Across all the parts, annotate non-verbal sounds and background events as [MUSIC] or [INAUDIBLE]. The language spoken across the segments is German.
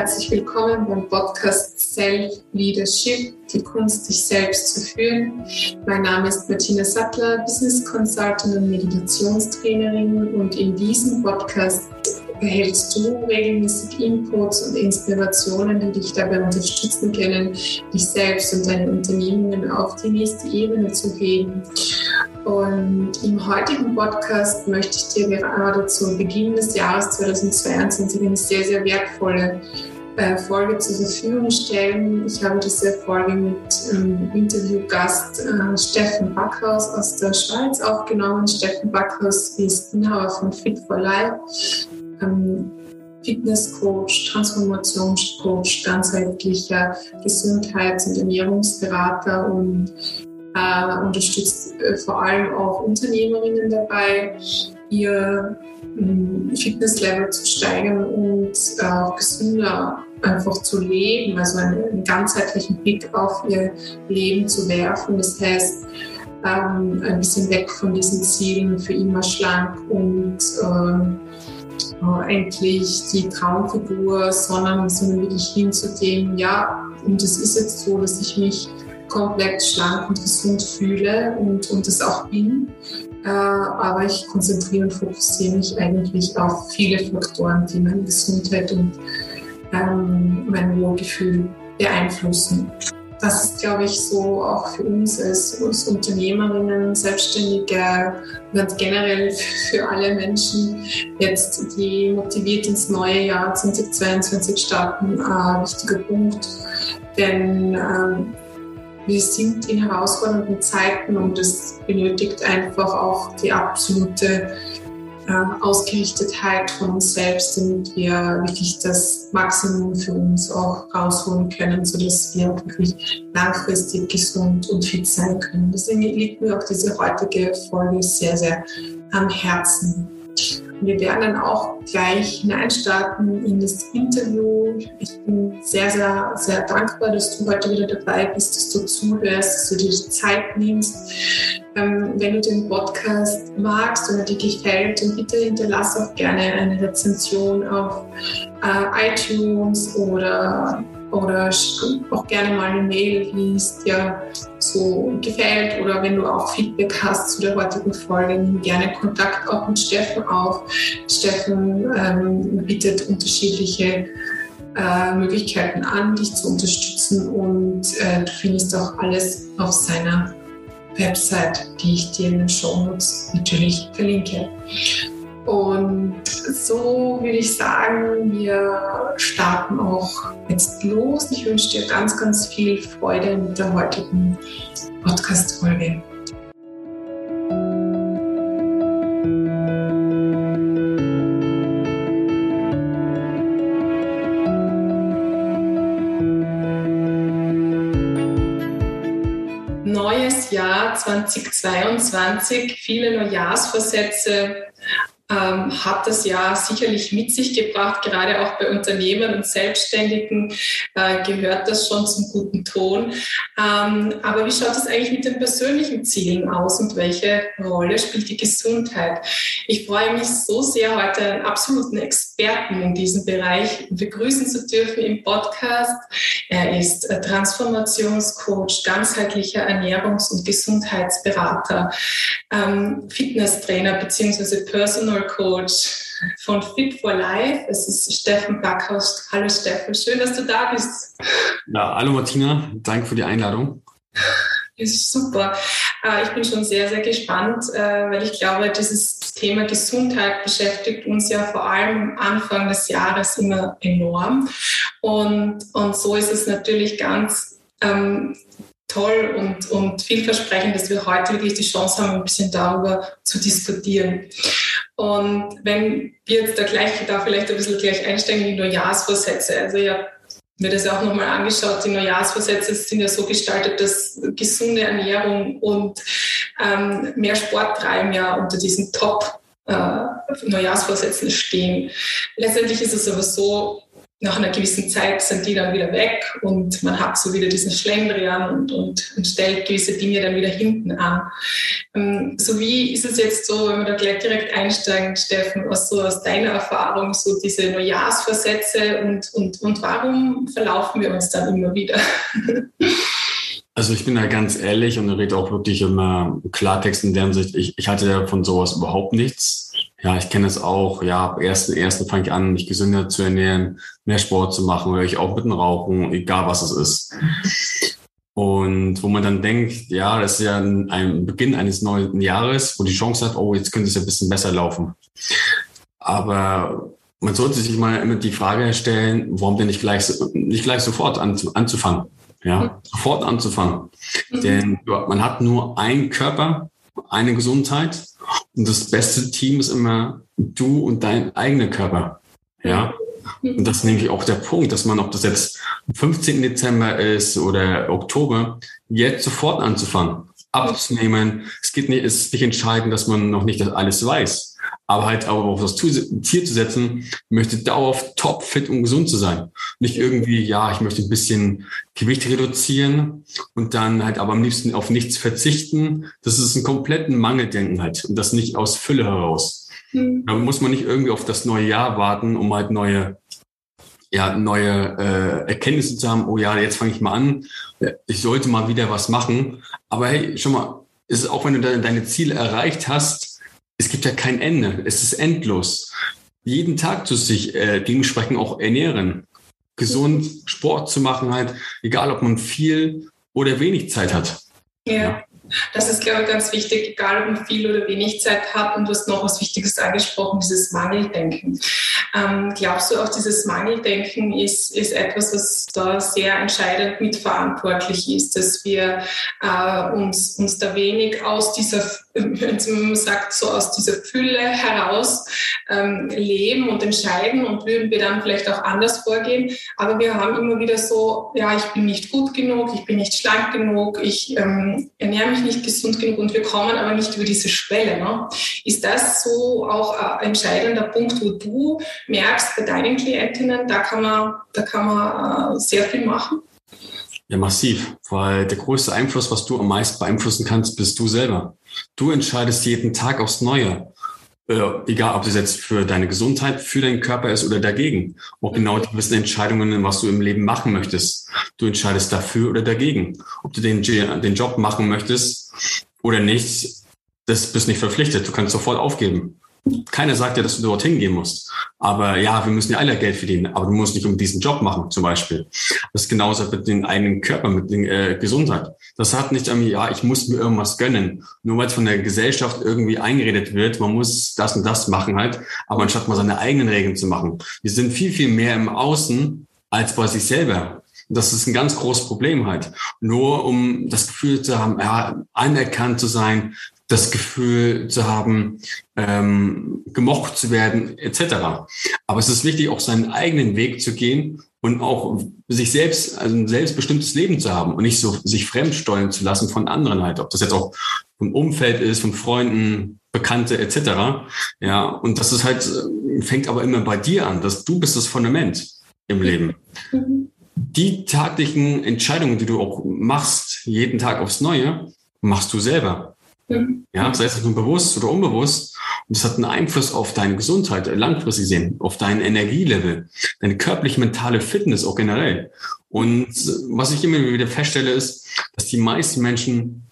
herzlich willkommen beim Podcast Self Leadership, die Kunst, sich selbst zu führen. Mein Name ist Martina Sattler, Business Consultant und Meditationstrainerin und in diesem Podcast erhältst du regelmäßig Inputs und Inspirationen, die dich dabei unterstützen können, dich selbst und deine Unternehmungen auf die nächste Ebene zu heben. Und im heutigen Podcast möchte ich dir gerade zu Beginn des Jahres 2022 eine sehr, sehr wertvolle äh, Folge zur Verfügung stellen. Ich habe diese Folge mit ähm, Interviewgast äh, Steffen Backhaus aus der Schweiz aufgenommen. Steffen Backhaus ist Inhaber von Fit for Life, ähm, Fitnesscoach, Transformationscoach, ganzheitlicher Gesundheits- und Ernährungsberater und äh, unterstützt äh, vor allem auch Unternehmerinnen dabei, ihr ähm, Fitnesslevel zu steigern und äh, gesünder einfach zu leben, also einen, einen, ganzheitlichen Blick auf ihr Leben zu werfen. Das heißt, ähm, ein bisschen weg von diesen Zielen für immer schlank und äh, endlich die Traumfigur, sondern, sondern wirklich hin zu dem, ja, und es ist jetzt so, dass ich mich komplett schlank und gesund fühle und, und das auch bin. Äh, aber ich konzentriere und fokussiere mich eigentlich auf viele Faktoren, die meine Gesundheit und ähm, mein Wohlgefühl beeinflussen. Das ist, glaube ich, so auch für uns als, als Unternehmerinnen, Selbstständige und generell für alle Menschen jetzt, die motiviert ins neue Jahr 2022 starten, ein wichtiger Punkt. Denn ähm, wir sind in herausfordernden Zeiten und es benötigt einfach auch die absolute äh, Ausgerichtetheit von uns selbst, damit wir wirklich das Maximum für uns auch rausholen können, sodass wir wirklich langfristig gesund und fit sein können. Deswegen liegt mir auch diese heutige Folge sehr, sehr am Herzen. Wir werden dann auch gleich hineinstarten in das Interview. Ich bin sehr, sehr, sehr dankbar, dass du heute wieder dabei bist, dass du zuhörst, dass du dir die Zeit nimmst. Ähm, wenn du den Podcast magst oder dir gefällt, dann bitte hinterlass auch gerne eine Rezension auf äh, iTunes oder oder auch gerne mal eine Mail, wie es dir so gefällt oder wenn du auch Feedback hast zu der heutigen Folge, nimm gerne Kontakt auch mit Steffen auf. Steffen ähm, bietet unterschiedliche äh, Möglichkeiten an, dich zu unterstützen und äh, du findest auch alles auf seiner Website, die ich dir in den Show Notes natürlich verlinke. Und so würde ich sagen, wir starten auch jetzt los. Ich wünsche dir ganz, ganz viel Freude mit der heutigen Podcast-Folge. Neues Jahr 2022, viele Neujahrsvorsätze ähm, hat das ja sicherlich mit sich gebracht. Gerade auch bei Unternehmern und Selbstständigen äh, gehört das schon zum guten Ton. Ähm, aber wie schaut es eigentlich mit den persönlichen Zielen aus und welche Rolle spielt die Gesundheit? Ich freue mich so sehr, heute einen absoluten Experten in diesem Bereich begrüßen zu dürfen im Podcast. Er ist Transformationscoach, ganzheitlicher Ernährungs- und Gesundheitsberater, ähm, Fitnesstrainer bzw. Personal Personal Coach von Fit for Life. Es ist Steffen Backhaus. Hallo Steffen, schön, dass du da bist. Ja, hallo Martina, danke für die Einladung. Ist super. Äh, ich bin schon sehr, sehr gespannt, äh, weil ich glaube, dieses Thema Gesundheit beschäftigt uns ja vor allem Anfang des Jahres immer enorm. Und, und so ist es natürlich ganz ähm, toll und, und vielversprechend, dass wir heute wirklich die Chance haben, ein bisschen darüber zu diskutieren. Und wenn wir jetzt da gleich da vielleicht ein bisschen gleich einsteigen in die Neujahrsvorsätze. Also ich habe mir das auch nochmal angeschaut. Die Neujahrsvorsätze sind ja so gestaltet, dass gesunde Ernährung und ähm, mehr Sport treiben ja unter diesen Top äh, Neujahrsvorsätzen stehen. letztendlich ist es aber so, nach einer gewissen Zeit sind die dann wieder weg und man hat so wieder diesen Schlendrian und, und, und stellt gewisse Dinge dann wieder hinten an. Ähm, so wie ist es jetzt so, wenn wir da gleich direkt einsteigen, Steffen, was so aus deiner Erfahrung, so diese Neujahrsversätze und, und, und warum verlaufen wir uns dann immer wieder? [LAUGHS] Also ich bin da ganz ehrlich und rede auch wirklich immer Klartext in der Hinsicht, ich, ich hatte von sowas überhaupt nichts. Ja, ich kenne es auch. Ja, ab ersten, ersten fange ich an, mich gesünder zu ernähren, mehr Sport zu machen, höre ich auch mit dem Rauchen, egal was es ist. Und wo man dann denkt, ja, das ist ja ein Beginn eines neuen Jahres, wo die Chance hat, oh, jetzt könnte es ja ein bisschen besser laufen. Aber man sollte sich mal immer die Frage stellen, warum denn nicht gleich, nicht gleich sofort an, anzufangen? ja, mhm. sofort anzufangen. Mhm. Denn man hat nur einen Körper, eine Gesundheit und das beste Team ist immer du und dein eigener Körper. Ja. Und das ist nämlich auch der Punkt, dass man, ob das jetzt 15. Dezember ist oder Oktober, jetzt sofort anzufangen, abzunehmen. Es geht nicht, es ist nicht entscheidend, dass man noch nicht das alles weiß aber halt auch auf das Ziel zu setzen, möchte dauerhaft top fit und gesund zu sein. Nicht irgendwie, ja, ich möchte ein bisschen Gewicht reduzieren und dann halt aber am liebsten auf nichts verzichten. Das ist ein kompletten Mangeldenken halt und das nicht aus Fülle heraus. Mhm. Da muss man nicht irgendwie auf das neue Jahr warten, um halt neue ja, neue äh, Erkenntnisse zu haben, oh ja, jetzt fange ich mal an, ich sollte mal wieder was machen. Aber hey, schon mal, ist auch wenn du deine Ziele erreicht hast, es gibt ja kein Ende. Es ist endlos. Jeden Tag zu sich äh, dementsprechend auch ernähren. Gesund Sport zu machen halt, egal ob man viel oder wenig Zeit hat. ja. ja. Das ist, glaube ich, ganz wichtig, egal ob man viel oder wenig Zeit hat. Und du hast noch was Wichtiges angesprochen, dieses Mangeldenken. Ähm, glaubst du auch, dieses Mangeldenken ist, ist etwas, was da sehr entscheidend mitverantwortlich ist, dass wir äh, uns, uns da wenig aus dieser, wenn man sagt, so aus dieser Fülle heraus ähm, leben und entscheiden und würden wir dann vielleicht auch anders vorgehen. Aber wir haben immer wieder so, ja, ich bin nicht gut genug, ich bin nicht schlank genug, ich ähm, ernähre mich nicht gesund genug und wir kommen aber nicht über diese Schwelle. Ne? Ist das so auch ein entscheidender Punkt, wo du merkst bei deinen Klientinnen, da kann man, da kann man äh, sehr viel machen? Ja, massiv, weil der größte Einfluss, was du am meisten beeinflussen kannst, bist du selber. Du entscheidest jeden Tag aufs Neue. Äh, egal, ob das jetzt für deine Gesundheit, für deinen Körper ist oder dagegen. Auch genau die gewissen Entscheidungen, was du im Leben machen möchtest. Du entscheidest dafür oder dagegen. Ob du den, den Job machen möchtest oder nicht, das bist nicht verpflichtet. Du kannst sofort aufgeben. Keiner sagt ja, dass du dorthin gehen musst. Aber ja, wir müssen ja alle Geld verdienen. Aber du musst nicht um diesen Job machen, zum Beispiel. Das ist genauso mit dem eigenen Körper, mit der äh, Gesundheit. Das hat nicht irgendwie, ja, ich muss mir irgendwas gönnen. Nur weil es von der Gesellschaft irgendwie eingeredet wird, man muss das und das machen halt. Aber anstatt mal seine eigenen Regeln zu machen. Wir sind viel, viel mehr im Außen als bei sich selber. Das ist ein ganz großes Problem halt. Nur um das Gefühl zu haben, ja, anerkannt zu sein, das Gefühl zu haben, ähm, gemocht zu werden, etc. Aber es ist wichtig, auch seinen eigenen Weg zu gehen und auch sich selbst, also ein selbstbestimmtes Leben zu haben und nicht so sich fremdsteuern zu lassen von anderen halt, ob das jetzt auch vom Umfeld ist, von Freunden, Bekannte etc. Ja, und das ist halt, fängt aber immer bei dir an, dass du bist das Fundament im Leben. Mhm. Die taglichen Entscheidungen, die du auch machst, jeden Tag aufs Neue, machst du selber. Ja, sei es nun bewusst oder unbewusst. Und es hat einen Einfluss auf deine Gesundheit, langfristig sehen, auf dein Energielevel, deine körperliche, mentale Fitness auch generell. Und was ich immer wieder feststelle, ist, dass die meisten Menschen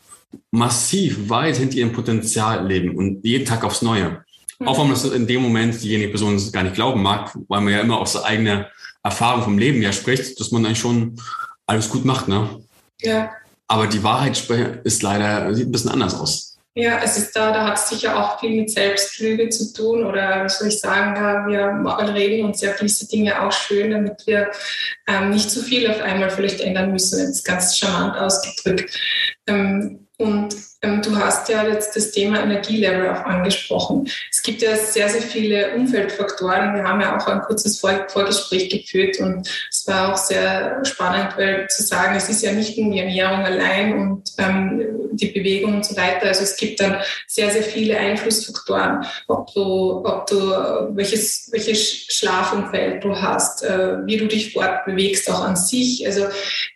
massiv weit hinter ihrem Potenzial leben und jeden Tag aufs Neue. Mhm. Auch wenn man das in dem Moment diejenige Person gar nicht glauben mag, weil man ja immer aus eigener Erfahrung vom Leben ja spricht, dass man eigentlich schon alles gut macht, ne? Ja. Aber die Wahrheit ist leider, sieht ein bisschen anders aus. Ja, es ist da, da hat es sicher auch viel mit Selbstlüge zu tun oder wie soll ich sagen, ja, wir reden uns ja gewisse Dinge auch schön, damit wir ähm, nicht zu viel auf einmal vielleicht ändern müssen, jetzt ganz charmant ausgedrückt. Ähm, und du hast ja jetzt das Thema Energielevel auch angesprochen. Es gibt ja sehr, sehr viele Umfeldfaktoren. Wir haben ja auch ein kurzes Vor Vorgespräch geführt und es war auch sehr spannend, weil zu sagen, es ist ja nicht nur die Ernährung allein und ähm, die Bewegung und so weiter. Also es gibt dann sehr, sehr viele Einflussfaktoren, ob du, ob du welches, welches Schlafumfeld du hast, äh, wie du dich fortbewegst, auch an sich. Also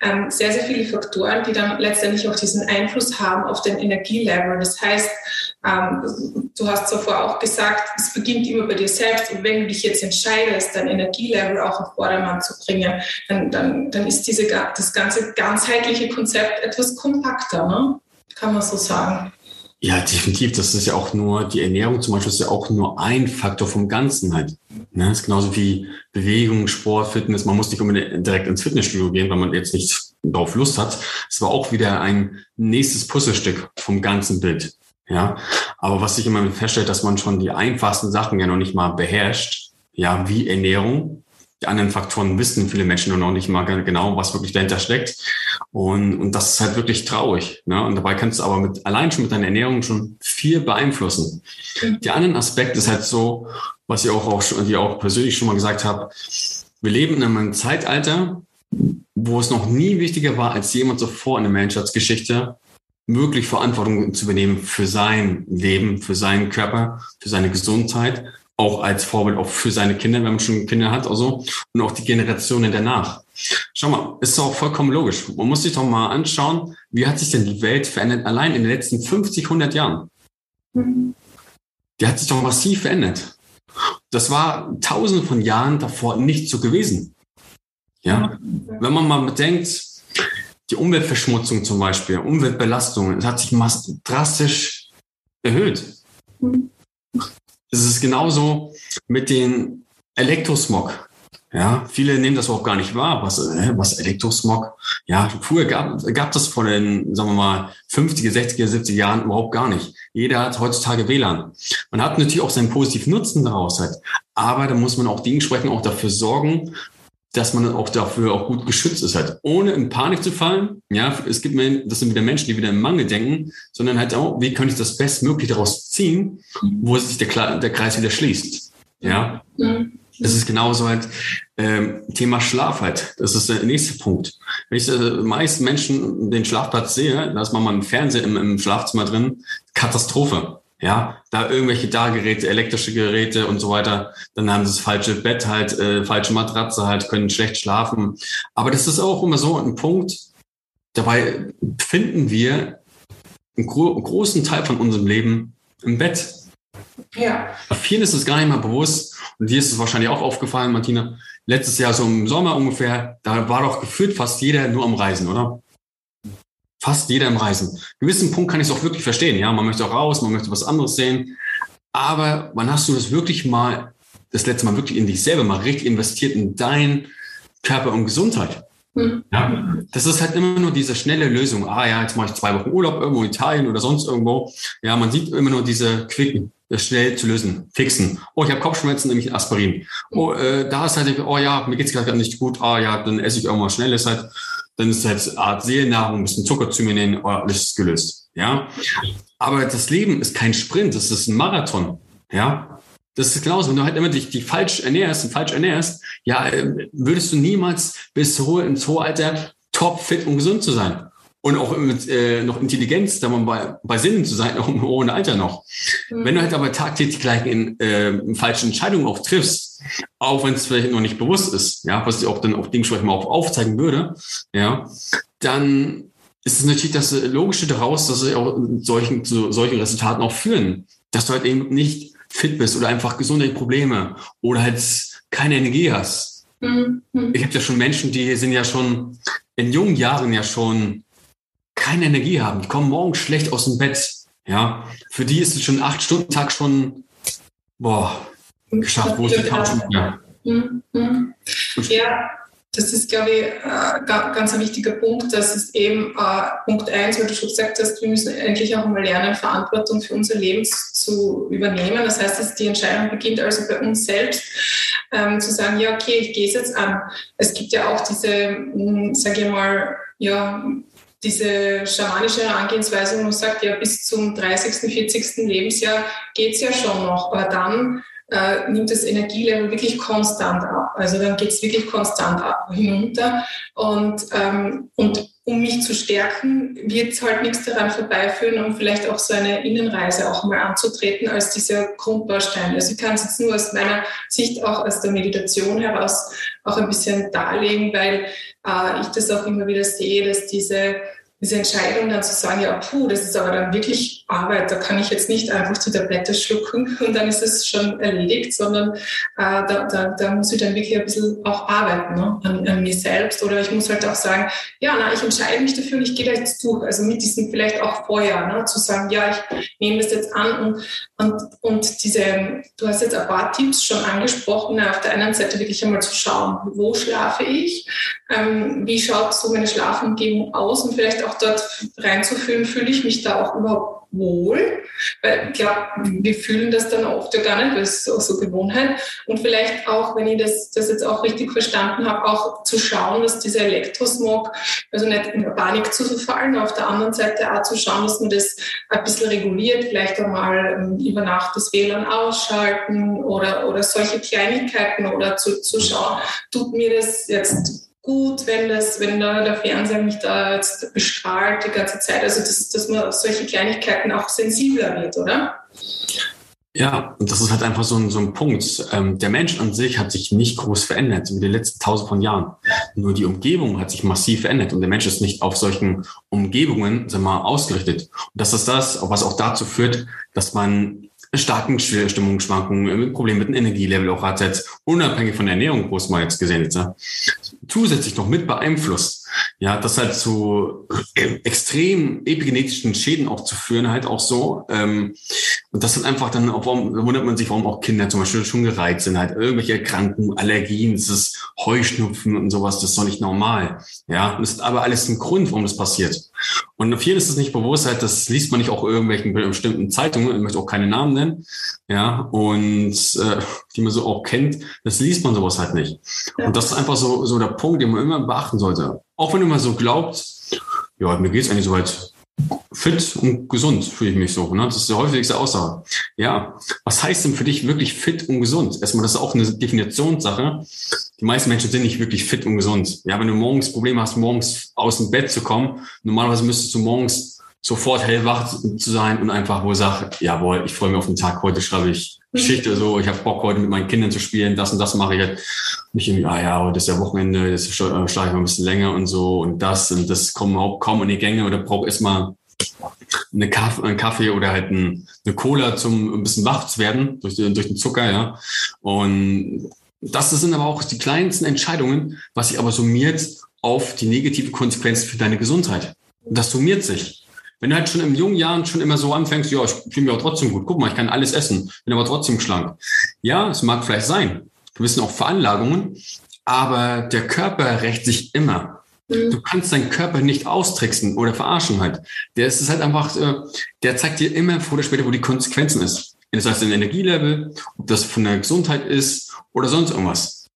ähm, sehr, sehr viele Faktoren, die dann letztendlich auch diesen Einfluss haben auf den Energielevel. Das heißt, ähm, du hast zuvor auch gesagt, es beginnt immer bei dir selbst und wenn du dich jetzt entscheidest, dein Energielevel auch auf Vordermann zu bringen, dann, dann, dann ist diese, das ganze ganzheitliche Konzept etwas kompakter, ne? kann man so sagen. Ja, definitiv. Das ist ja auch nur, die Ernährung zum Beispiel ist ja auch nur ein Faktor vom Ganzen halt. Ne? Das ist genauso wie Bewegung, Sport, Fitness. Man muss nicht unbedingt direkt ins Fitnessstudio gehen, wenn man jetzt nicht darauf Lust hat. Es war auch wieder ein nächstes Puzzlestück vom ganzen Bild. Ja, aber was sich immer feststellt, dass man schon die einfachsten Sachen ja noch nicht mal beherrscht. Ja, wie Ernährung, die anderen Faktoren wissen viele Menschen noch nicht mal genau, was wirklich dahinter steckt. Und, und das ist halt wirklich traurig. Ne? Und dabei kannst du aber mit, allein schon mit deiner Ernährung schon viel beeinflussen. Mhm. Der andere Aspekt ist halt so, was ich auch, auch, schon, die auch persönlich schon mal gesagt habe. Wir leben in einem Zeitalter, wo es noch nie wichtiger war, als jemand zuvor in der Menschheitsgeschichte möglich Verantwortung zu übernehmen für sein Leben, für seinen Körper, für seine Gesundheit auch als Vorbild auch für seine Kinder, wenn man schon Kinder hat, also und auch die Generationen danach. Schau mal, ist auch vollkommen logisch. Man muss sich doch mal anschauen, wie hat sich denn die Welt verändert allein in den letzten 50, 100 Jahren? Die hat sich doch massiv verändert. Das war tausende von Jahren davor nicht so gewesen. Ja, wenn man mal bedenkt, die Umweltverschmutzung zum Beispiel, Umweltbelastung, es hat sich drastisch erhöht. Es ist genauso mit den Elektrosmog. Ja, viele nehmen das auch gar nicht wahr. Was, was Elektrosmog? Ja, früher gab, gab das vor den, sagen wir mal, 50er, 60er, 70er Jahren überhaupt gar nicht. Jeder hat heutzutage WLAN. Man hat natürlich auch seinen positiven Nutzen daraus halt. Aber da muss man auch dementsprechend auch dafür sorgen, dass man auch dafür auch gut geschützt ist halt, ohne in Panik zu fallen. Ja, es gibt mir, das sind wieder Menschen, die wieder im Mangel denken, sondern halt auch, wie kann ich das bestmöglich daraus ziehen, wo sich der, der Kreis wieder schließt. Ja, mhm. das ist genauso halt ähm, Thema Schlaf halt. Das ist der nächste Punkt. Wenn ich äh, meisten Menschen den Schlafplatz sehe, da ist man mal im Fernsehen im, im Schlafzimmer drin, Katastrophe. Ja, da irgendwelche da Geräte, elektrische Geräte und so weiter. Dann haben sie das falsche Bett halt, äh, falsche Matratze halt, können schlecht schlafen. Aber das ist auch immer so ein Punkt. Dabei finden wir einen, gro großen Teil von unserem Leben im Bett. Ja. Bei vielen ist es gar nicht mal bewusst. Und dir ist es wahrscheinlich auch aufgefallen, Martina. Letztes Jahr so im Sommer ungefähr, da war doch gefühlt fast jeder nur am Reisen, oder? Fast jeder im Reisen. Gewissen Punkt kann ich es auch wirklich verstehen. Ja, man möchte auch raus, man möchte was anderes sehen. Aber wann hast du das wirklich mal, das letzte Mal wirklich in dich selber mal richtig investiert in deinen Körper und Gesundheit? Mhm. Ja, das ist halt immer nur diese schnelle Lösung. Ah ja, jetzt mache ich zwei Wochen Urlaub irgendwo in Italien oder sonst irgendwo. Ja, man sieht immer nur diese Quicken, das schnell zu lösen, fixen. Oh, ich habe Kopfschmerzen, nehme ich Aspirin. Oh, äh, da ist halt, oh ja, mir geht's gerade nicht gut. Ah ja, dann esse ich irgendwas Schnelles halt dann ist halt eine Art Seelennahrung, ein bisschen Zucker zu mir nehmen, oh, alles ist gelöst. Ja. Aber das Leben ist kein Sprint, das ist ein Marathon. Ja. Das ist genauso, wenn du halt immer dich, dich falsch ernährst und falsch ernährst, ja, äh, würdest du niemals bis ins hohe Alter top fit und gesund zu sein und auch mit äh, noch Intelligenz, da man bei, bei Sinnen zu sein, [LAUGHS] auch im hohen Alter noch. Mhm. Wenn du halt aber tagtäglich gleich in, äh, falsche Entscheidungen auch triffst, auch wenn es vielleicht noch nicht bewusst ist, ja, was ich auch dann auch dementsprechend mal auch aufzeigen würde, ja, dann ist es natürlich das Logische daraus, dass sie auch solchen, zu solchen Resultaten auch führen. Dass du halt eben nicht fit bist oder einfach gesundheitliche Probleme oder halt keine Energie hast. Mhm. Ich habe ja schon Menschen, die sind ja schon in jungen Jahren ja schon keine Energie haben. Die kommen morgens schlecht aus dem Bett. Ja, für die ist es schon acht Stunden Tag schon, boah, geschafft. Wo ist die Couch? Ja. Mhm. ja, das ist, glaube ich, äh, ganz ein wichtiger Punkt. Das ist eben äh, Punkt eins, weil du schon gesagt hast, wir müssen endlich auch mal lernen, Verantwortung für unser Leben zu übernehmen. Das heißt, dass die Entscheidung beginnt also bei uns selbst, ähm, zu sagen, ja, okay, ich gehe es jetzt an. Es gibt ja auch diese, hm, sage ich mal, ja, diese schamanische Herangehensweise, wo man sagt, ja, bis zum 30., 40. Lebensjahr geht's ja schon noch, aber dann äh, nimmt das Energielevel wirklich konstant ab. Also dann geht's wirklich konstant ab, hinunter. Und, ähm, und um mich zu stärken, wird halt nichts daran vorbeiführen, um vielleicht auch so eine Innenreise auch mal anzutreten als dieser Grundbaustein. Also ich kann es jetzt nur aus meiner Sicht auch aus der Meditation heraus auch ein bisschen darlegen, weil äh, ich das auch immer wieder sehe, dass diese diese Entscheidung dann zu sagen, ja, puh, das ist aber dann wirklich Arbeit, da kann ich jetzt nicht einfach die Tablette schlucken [LAUGHS] und dann ist es schon erledigt, sondern äh, da, da, da muss ich dann wirklich ein bisschen auch arbeiten ne? an, an mir selbst oder ich muss halt auch sagen, ja, na, ich entscheide mich dafür und ich gehe da jetzt durch, also mit diesem vielleicht auch vorher, ne? zu sagen, ja, ich nehme das jetzt an und, und, und diese, du hast jetzt ein paar Tipps schon angesprochen, auf der einen Seite wirklich einmal zu schauen, wo schlafe ich, ähm, wie schaut so meine Schlafumgebung aus und vielleicht auch dort reinzufühlen, fühle ich mich da auch überhaupt wohl, weil ich glaube, wir fühlen das dann oft ja gar nicht, es ist auch so Gewohnheit. Und vielleicht auch, wenn ich das, das jetzt auch richtig verstanden habe, auch zu schauen, dass dieser Elektrosmog, also nicht in Panik zu verfallen, auf der anderen Seite auch zu schauen, dass man das ein bisschen reguliert, vielleicht einmal ähm, über Nacht das WLAN ausschalten oder, oder solche Kleinigkeiten oder zu, zu schauen, tut mir das jetzt gut, wenn das, wenn da der Fernseher mich da jetzt bestrahlt die ganze Zeit. Also dass, dass man auf solche Kleinigkeiten auch sensibler wird, oder? Ja, und das ist halt einfach so ein, so ein Punkt. Ähm, der Mensch an sich hat sich nicht groß verändert in den letzten tausend von Jahren. Nur die Umgebung hat sich massiv verändert und der Mensch ist nicht auf solchen Umgebungen sagen mal, ausgerichtet. Und das ist das, was auch dazu führt, dass man starken Stimmungsschwankungen, Probleme mit dem Energielevel auch hat, unabhängig von der Ernährung, es mal jetzt gesehen ist, ja, zusätzlich noch mit beeinflusst. Ja, das halt zu extrem epigenetischen Schäden auch zu führen, halt auch so. Ähm, und das ist einfach dann, warum wundert man sich, warum auch Kinder zum Beispiel schon gereizt sind, halt irgendwelche Erkrankungen, Allergien, das ist Heuschnupfen und sowas, das ist doch nicht normal. Ja, und das ist aber alles ein Grund, warum das passiert. Und vielen ist es nicht bewusst, halt, das liest man nicht auch irgendwelchen bestimmten Zeitungen, ich möchte auch keine Namen nennen, ja, und äh, die man so auch kennt, das liest man sowas halt nicht. Ja. Und das ist einfach so, so der Punkt, den man immer beachten sollte. Auch wenn du mal so glaubst, ja, mir geht's eigentlich soweit fit und gesund, fühle ich mich so. Ne? Das ist die häufigste Aussage. Ja, was heißt denn für dich wirklich fit und gesund? Erstmal, das ist auch eine Definitionssache. Die meisten Menschen sind nicht wirklich fit und gesund. Ja, wenn du morgens Probleme hast, morgens aus dem Bett zu kommen, normalerweise müsstest du morgens sofort hellwach zu sein und einfach wohl sagen, jawohl, ich freue mich auf den Tag, heute schreibe ich Geschichte, so, ich habe Bock heute mit meinen Kindern zu spielen, das und das mache ich halt. Nicht irgendwie, ah ja, heute ist ja Wochenende, jetzt schlafe ich mal ein bisschen länger und so und das und das kommen überhaupt kaum in die Gänge oder brauche erstmal eine Kaffee, einen Kaffee oder halt ein, eine Cola zum ein bisschen wach zu werden durch, durch den Zucker, ja. Und das sind aber auch die kleinsten Entscheidungen, was sich aber summiert auf die negative Konsequenz für deine Gesundheit. Das summiert sich. Wenn du halt schon in jungen Jahren schon immer so anfängst, ja, ich fühle mich auch trotzdem gut. Guck mal, ich kann alles essen, bin aber trotzdem schlank. Ja, es mag vielleicht sein. Du bist auch Veranlagungen, aber der Körper rächt sich immer. Mhm. Du kannst deinen Körper nicht austricksen oder verarschen halt. Der ist halt einfach, äh, der zeigt dir immer vor oder später, wo die Konsequenzen ist. Das heißt, dein Energielevel, ob das von der Gesundheit ist oder sonst irgendwas.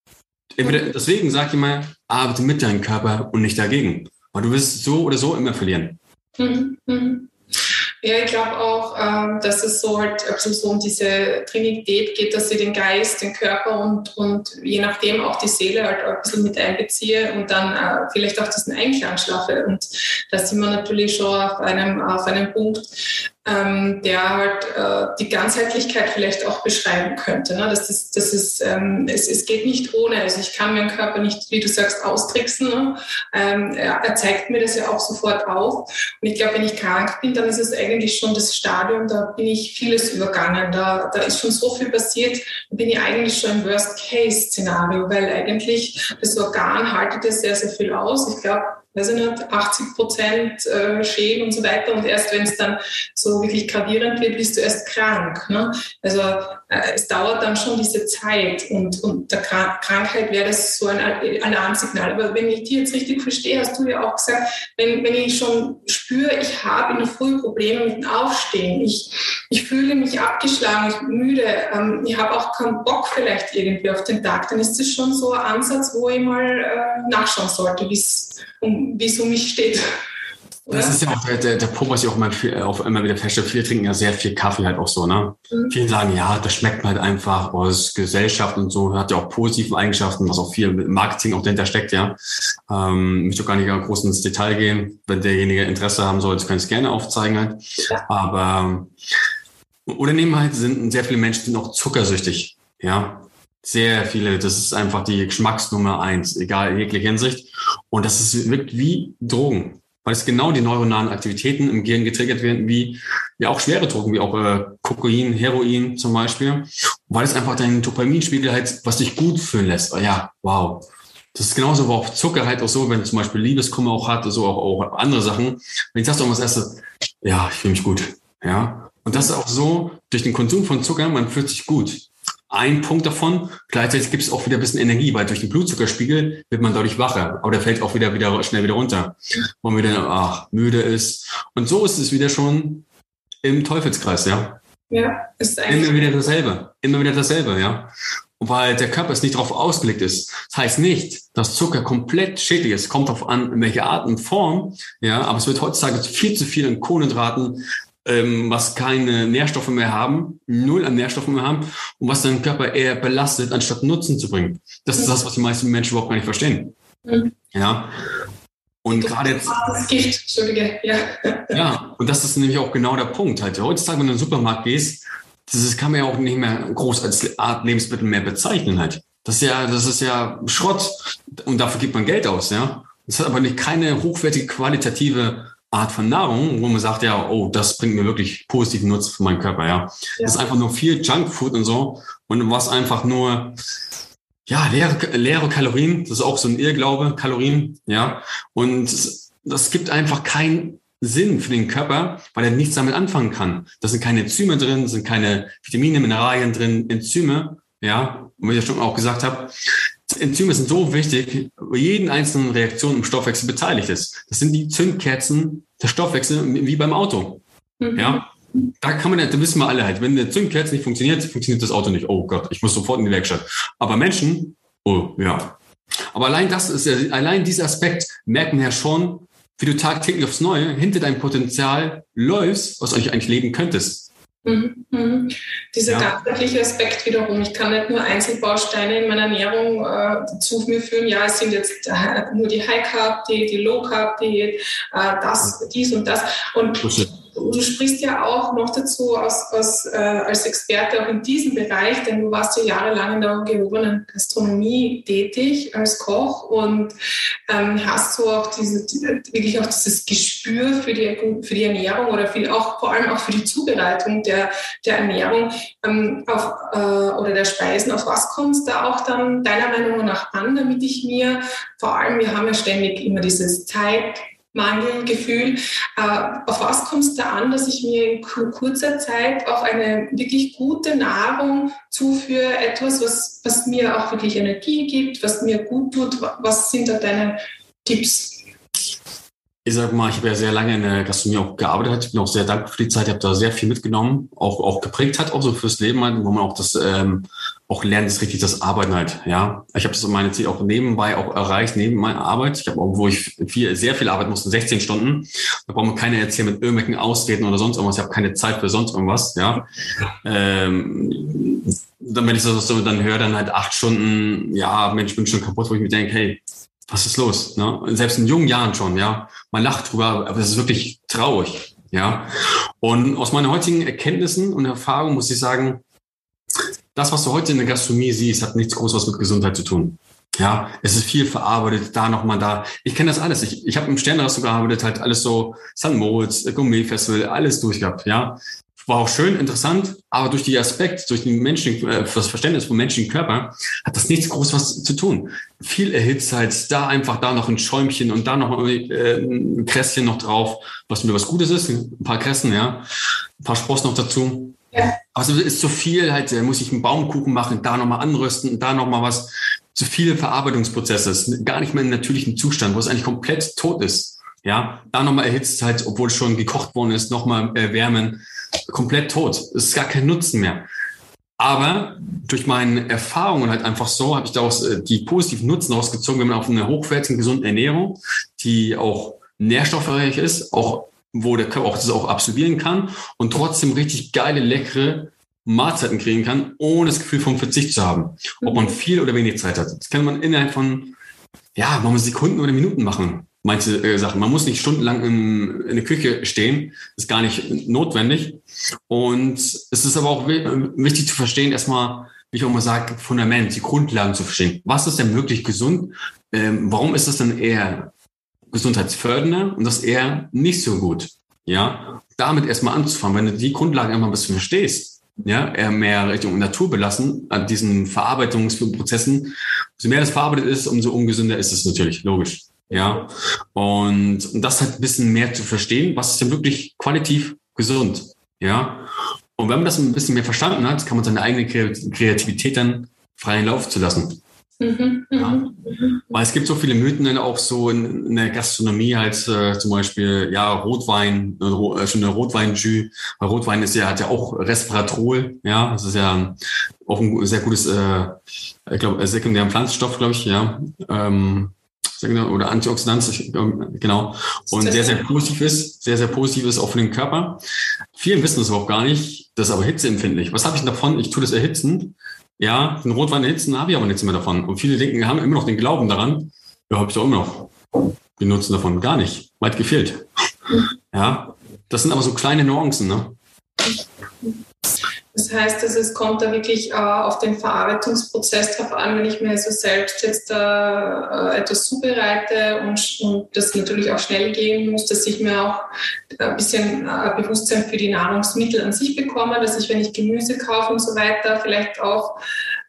Entweder, deswegen sag ich mal, arbeite mit deinem Körper und nicht dagegen. Weil du wirst so oder so immer verlieren. Mhm. Mhm. Ja, ich glaube auch, ähm, dass es so halt so um diese Trinität geht, dass ich den Geist, den Körper und, und je nachdem auch die Seele halt ein bisschen mit einbeziehe und dann äh, vielleicht auch diesen Einklang schlafe. Und da sind wir natürlich schon auf einem, auf einem Punkt, ähm, der halt äh, die Ganzheitlichkeit vielleicht auch beschreiben könnte. Ne? Das ist, das ist, ähm, es, es geht nicht ohne. Also ich kann meinen Körper nicht, wie du sagst, austricksen. Ne? Ähm, er, er zeigt mir das ja auch sofort auf. Und ich glaube, wenn ich krank bin, dann ist es eigentlich schon das Stadium, da bin ich vieles übergangen. Da, da ist schon so viel passiert, da bin ich eigentlich schon im Worst-Case-Szenario, weil eigentlich das Organ haltet ja sehr, sehr viel aus. Ich glaube, weiß ich nicht, 80 Prozent äh, Schäden und so weiter. Und erst wenn es dann so wirklich gravierend wird, bist du erst krank. Ne? Also es dauert dann schon diese Zeit und, und der Krank Krankheit wäre das so ein Alarmsignal. Aber wenn ich die jetzt richtig verstehe, hast du ja auch gesagt, wenn, wenn ich schon spüre, ich habe in der Früh Probleme mit dem Aufstehen, ich, ich fühle mich abgeschlagen, ich bin müde, ähm, ich habe auch keinen Bock vielleicht irgendwie auf den Tag, dann ist das schon so ein Ansatz, wo ich mal äh, nachschauen sollte, wie es um, um mich steht. Das ist ja auch der, der, der Punkt, was ich auch immer, viel, auch immer wieder feststelle. Viele trinken ja sehr viel Kaffee halt auch so, ne? Mhm. Viele sagen, ja, das schmeckt halt einfach, ist Gesellschaft und so, hat ja auch positive Eigenschaften, was auch viel mit Marketing auch dahinter steckt, ja. Ähm, möchte auch gar nicht groß ins Detail gehen. Wenn derjenige Interesse haben sollte, kann ich es gerne aufzeigen halt. Ja. Aber, oder nehmen halt, sind sehr viele Menschen, sind auch zuckersüchtig, ja. Sehr viele, das ist einfach die Geschmacksnummer eins, egal in jeglicher Hinsicht. Und das ist wirkt wie Drogen weil es genau die neuronalen Aktivitäten im Gehirn getriggert werden, wie ja auch schwere Drogen, wie auch äh, Kokain, Heroin zum Beispiel, weil es einfach deinen Dopaminspiegel halt, was dich gut fühlen lässt. Oh, ja, wow. Das ist genauso, aber auch Zucker halt auch so, wenn du zum Beispiel Liebeskummer auch hat, so auch, auch andere Sachen. Wenn ich sagst du was erstes, ja, ich fühle mich gut. Ja. Und das ist auch so, durch den Konsum von Zucker, man fühlt sich gut ein Punkt davon. Gleichzeitig gibt es auch wieder ein bisschen Energie, weil durch den Blutzuckerspiegel wird man dadurch wacher, aber der fällt auch wieder, wieder schnell wieder runter, wo man wieder ach, müde ist. Und so ist es wieder schon im Teufelskreis, ja. Ja, ist eigentlich. Immer wieder dasselbe. Immer wieder dasselbe, ja. Und weil der Körper es nicht darauf ausgelegt ist. Das heißt nicht, dass Zucker komplett schädlich ist. Kommt darauf an, in welcher Art und Form. Ja, aber es wird heutzutage viel zu viel in Kohlenhydraten, ähm, was keine Nährstoffe mehr haben, null an Nährstoffen mehr haben und was deinen Körper eher belastet, anstatt Nutzen zu bringen. Das ist das, was die meisten Menschen überhaupt gar nicht verstehen. Mhm. Ja. Und gerade jetzt. Gift, Entschuldige, ja. Ja, und das ist nämlich auch genau der Punkt. Halt. Heutzutage, wenn du in den Supermarkt gehst, das ist, kann man ja auch nicht mehr groß als Art Lebensmittel mehr bezeichnen halt. Das ist ja, das ist ja Schrott. Und dafür gibt man Geld aus, ja. Das hat aber nicht keine hochwertige, qualitative Art von Nahrung, wo man sagt, ja, oh, das bringt mir wirklich positiven Nutzen für meinen Körper, ja. ja. Das ist einfach nur viel Junkfood und so und was einfach nur, ja, leere, leere Kalorien, das ist auch so ein Irrglaube, Kalorien, ja. Und das gibt einfach keinen Sinn für den Körper, weil er nichts damit anfangen kann. Da sind keine Enzyme drin, sind keine Vitamine, Mineralien drin, Enzyme, ja. Und wie ich ja schon auch gesagt habe, Enzyme sind so wichtig, bei jeden einzelnen Reaktion im Stoffwechsel beteiligt ist. Das sind die Zündkerzen der Stoffwechsel wie beim Auto. Mhm. Ja, da kann man, da wissen wir alle halt, wenn der Zündkerze nicht funktioniert, funktioniert das Auto nicht. Oh Gott, ich muss sofort in die Werkstatt. Aber Menschen, oh ja. Aber allein das ist ja, allein dieser Aspekt merken ja schon, wie du tagtäglich aufs Neue hinter deinem Potenzial läufst, was du eigentlich leben könntest. Mhm, mhm. Dieser ja. ganzheitliche Aspekt wiederum. Ich kann nicht nur Einzelbausteine in meiner Ernährung äh, zu mir führen. Ja, es sind jetzt äh, nur die High Carb, die, die Low Carb, die, äh, das, dies und das. Und du sprichst ja auch noch dazu aus, aus, äh, als Experte auch in diesem Bereich, denn du warst ja jahrelang in der gehobenen Gastronomie tätig als Koch und ähm, hast so auch diese, wirklich auch dieses Gespür für die, für die Ernährung oder viel auch, vor allem auch für die Zubereitung der, der Ernährung ähm, auf, äh, oder der Speisen. Auf was kommt es da auch dann deiner Meinung nach an, damit ich mir vor allem, wir haben ja ständig immer dieses Zeit, Mangelgefühl. Äh, auf was kommt es da an, dass ich mir in kurzer Zeit auch eine wirklich gute Nahrung zuführe, etwas, was, was mir auch wirklich Energie gibt, was mir gut tut? Was sind da deine Tipps? Ich sag mal, ich habe ja sehr lange in der Gastronomie auch gearbeitet. Ich bin auch sehr dankbar für die Zeit. Ich habe da sehr viel mitgenommen, auch, auch geprägt hat, auch so fürs Leben, halt, wo man auch das ähm, auch lernt, ist richtig das Arbeiten halt. Ja, ich habe das in meiner Ziel auch nebenbei auch erreicht, neben meiner Arbeit. Ich habe auch, wo ich viel, sehr viel arbeiten musste, 16 Stunden. Da braucht man keine erzählen mit irgendwelchen Ausreden oder sonst irgendwas. Ich habe keine Zeit für sonst irgendwas. Ja, ähm, dann wenn ich das so dann höre, dann halt acht Stunden. Ja, Mensch, bin schon kaputt, wo ich mir denke, hey, was ist los? Ne? Selbst in jungen Jahren schon, ja. Man lacht drüber, aber es ist wirklich traurig, ja. Und aus meinen heutigen Erkenntnissen und Erfahrungen muss ich sagen, das, was du heute in der Gastronomie siehst, hat nichts Großes mit Gesundheit zu tun. Ja, es ist viel verarbeitet, da nochmal da. Ich kenne das alles. Ich, ich habe im Sternenrestaurant gearbeitet, halt alles so San Moritz, Gourmet Festival, alles durchgehabt, ja. War auch schön, interessant, aber durch die Aspekt, durch den Menschen, äh, das Verständnis vom menschlichen Körper hat das nichts groß was zu tun. Viel erhitzt halt, da einfach da noch ein Schäumchen und da noch äh, ein Kresschen noch drauf, was mir was Gutes ist, ein paar Kressen, ja, ein paar Spross noch dazu. Ja. Also ist zu viel halt, da muss ich einen Baumkuchen machen, da nochmal anrösten, da nochmal was. Zu viele Verarbeitungsprozesse, gar nicht mehr im natürlichen Zustand, wo es eigentlich komplett tot ist. Ja, da nochmal erhitzt halt, obwohl schon gekocht worden ist, nochmal erwärmen komplett tot. Es ist gar kein Nutzen mehr. Aber durch meine Erfahrungen halt einfach so, habe ich daraus äh, die positiven Nutzen rausgezogen, wenn man auf eine hochwertige, gesunde Ernährung, die auch nährstoffreich ist, auch wo der Körper auch das auch absolvieren kann und trotzdem richtig geile, leckere Mahlzeiten kriegen kann, ohne das Gefühl von Verzicht zu haben. Ob man viel oder wenig Zeit hat. Das kann man innerhalb von, ja, man muss Sekunden oder Minuten machen. Manche äh, Sachen. Man muss nicht stundenlang in, in der Küche stehen. ist gar nicht notwendig. Und es ist aber auch wichtig zu verstehen, erstmal, wie ich auch mal sage, Fundament, die Grundlagen zu verstehen. Was ist denn wirklich gesund? Ähm, warum ist das denn eher gesundheitsfördernder und das eher nicht so gut? Ja, damit erstmal anzufangen. Wenn du die Grundlagen einmal ein bisschen verstehst, ja, eher mehr Richtung Natur belassen, an diesen Verarbeitungsprozessen. Umso mehr das verarbeitet ist, umso ungesünder ist es natürlich, logisch. Ja, und, und das halt ein bisschen mehr zu verstehen, was ist denn wirklich qualitativ gesund. Ja, und wenn man das ein bisschen mehr verstanden hat, kann man seine eigene Kreativität dann freien Lauf zu lassen. Mhm, ja. Mhm. Weil es gibt so viele Mythen dann auch so in, in der Gastronomie halt äh, zum Beispiel ja Rotwein, äh, schon eine Rotweinjus. Weil Rotwein ist ja hat ja auch Resveratrol, ja, das ist ja auch ein sehr gutes, äh, ich glaube sekundären Pflanzenstoff, glaube ich, ja. Ähm, oder Antioxidant, genau. Und sehr, sehr positiv ist, sehr, sehr positiv ist auch für den Körper. Vielen wissen das überhaupt gar nicht. Das ist aber hitzeempfindlich. Was habe ich davon? Ich tue das erhitzen. Ja, den Rotwein erhitzen habe ich aber nichts mehr davon. Und viele denken, haben immer noch den Glauben daran. Ja, habe ich doch immer noch. Die nutzen davon gar nicht. Weit gefehlt. [LAUGHS] Ja, das sind aber so kleine Nuancen, ne? Das heißt, also es kommt da wirklich äh, auf den Verarbeitungsprozess drauf an, wenn ich mir also selbst jetzt äh, etwas zubereite und, und, das natürlich auch schnell gehen muss, dass ich mir auch ein bisschen äh, Bewusstsein für die Nahrungsmittel an sich bekomme, dass ich, wenn ich Gemüse kaufe und so weiter, vielleicht auch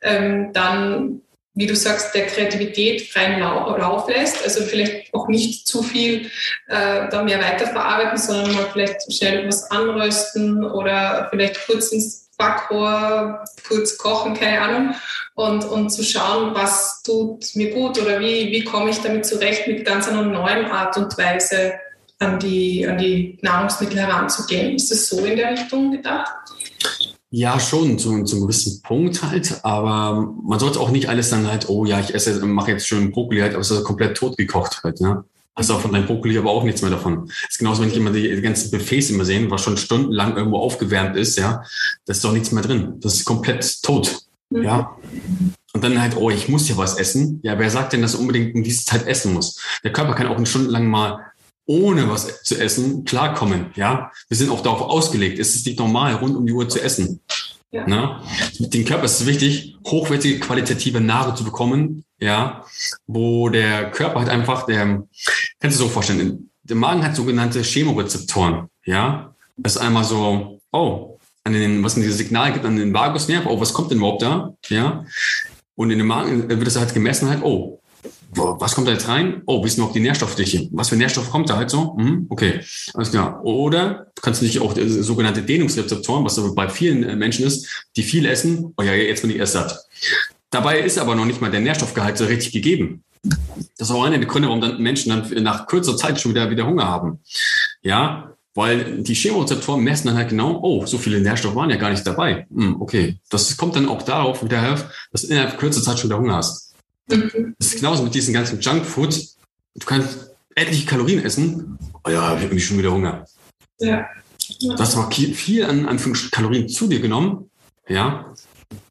ähm, dann wie du sagst, der Kreativität freien Lauf lässt. Also vielleicht auch nicht zu viel äh, da mehr weiterverarbeiten, sondern mal vielleicht schnell was anrösten oder vielleicht kurz ins Backrohr kurz kochen, keine Ahnung, und, und zu schauen, was tut mir gut oder wie, wie komme ich damit zurecht, mit ganz einer neuen Art und Weise an die, an die Nahrungsmittel heranzugehen. Ist das so in der Richtung gedacht? Ja, schon, zu, zu einem gewissen Punkt halt, aber man sollte auch nicht alles dann halt, oh ja, ich esse, mache jetzt schön Brokkoli halt, aber es ist komplett tot gekocht halt, ne? Hast auch von deinem Brokkoli aber auch nichts mehr davon. Das ist genauso, wenn ich immer die ganzen Buffets immer sehe, was schon stundenlang irgendwo aufgewärmt ist, ja, da ist doch nichts mehr drin. Das ist komplett tot. Mhm. Ja. Und dann halt, oh, ich muss ja was essen. Ja, wer sagt denn, dass er unbedingt in dieser Zeit essen muss? Der Körper kann auch eine Stunde lang mal ohne was zu essen klarkommen. Ja, wir sind auch darauf ausgelegt. Es ist nicht normal, rund um die Uhr zu essen. Ja. Na? Den Körper ist es wichtig, hochwertige, qualitative Nahrung zu bekommen, ja, wo der Körper halt einfach, der, kannst du so vorstellen, der Magen hat sogenannte Chemorezeptoren, ja. Das ist einmal so, oh, an den, was diese Signale gibt an den Vagusnerv, oh, was kommt denn überhaupt da, ja. Und in dem Magen wird das halt gemessen halt, oh, was kommt da jetzt rein? Oh, wie ist noch die Nährstoffdichte? Was für Nährstoff kommt da halt so? Hm, okay, alles klar. Oder du kannst nicht auch sogenannte Dehnungsrezeptoren, was aber bei vielen äh, Menschen ist, die viel essen. Oh ja, jetzt bin ich erst satt. Dabei ist aber noch nicht mal der Nährstoffgehalt so richtig gegeben. Das ist auch einer der Gründe, warum dann Menschen dann nach kurzer Zeit schon wieder, wieder Hunger haben. Ja, weil die Chemorezeptoren messen dann halt genau, oh, so viele Nährstoffe waren ja gar nicht dabei. Hm, okay, das kommt dann auch darauf wieder, dass du innerhalb kurzer Zeit schon wieder Hunger hast. Mhm. Das ist genauso mit diesem ganzen Junkfood. Du kannst etliche Kalorien essen. Oh ja, ich habe schon wieder Hunger. Ja. Du hast aber viel an, an Kalorien zu dir genommen. Ja.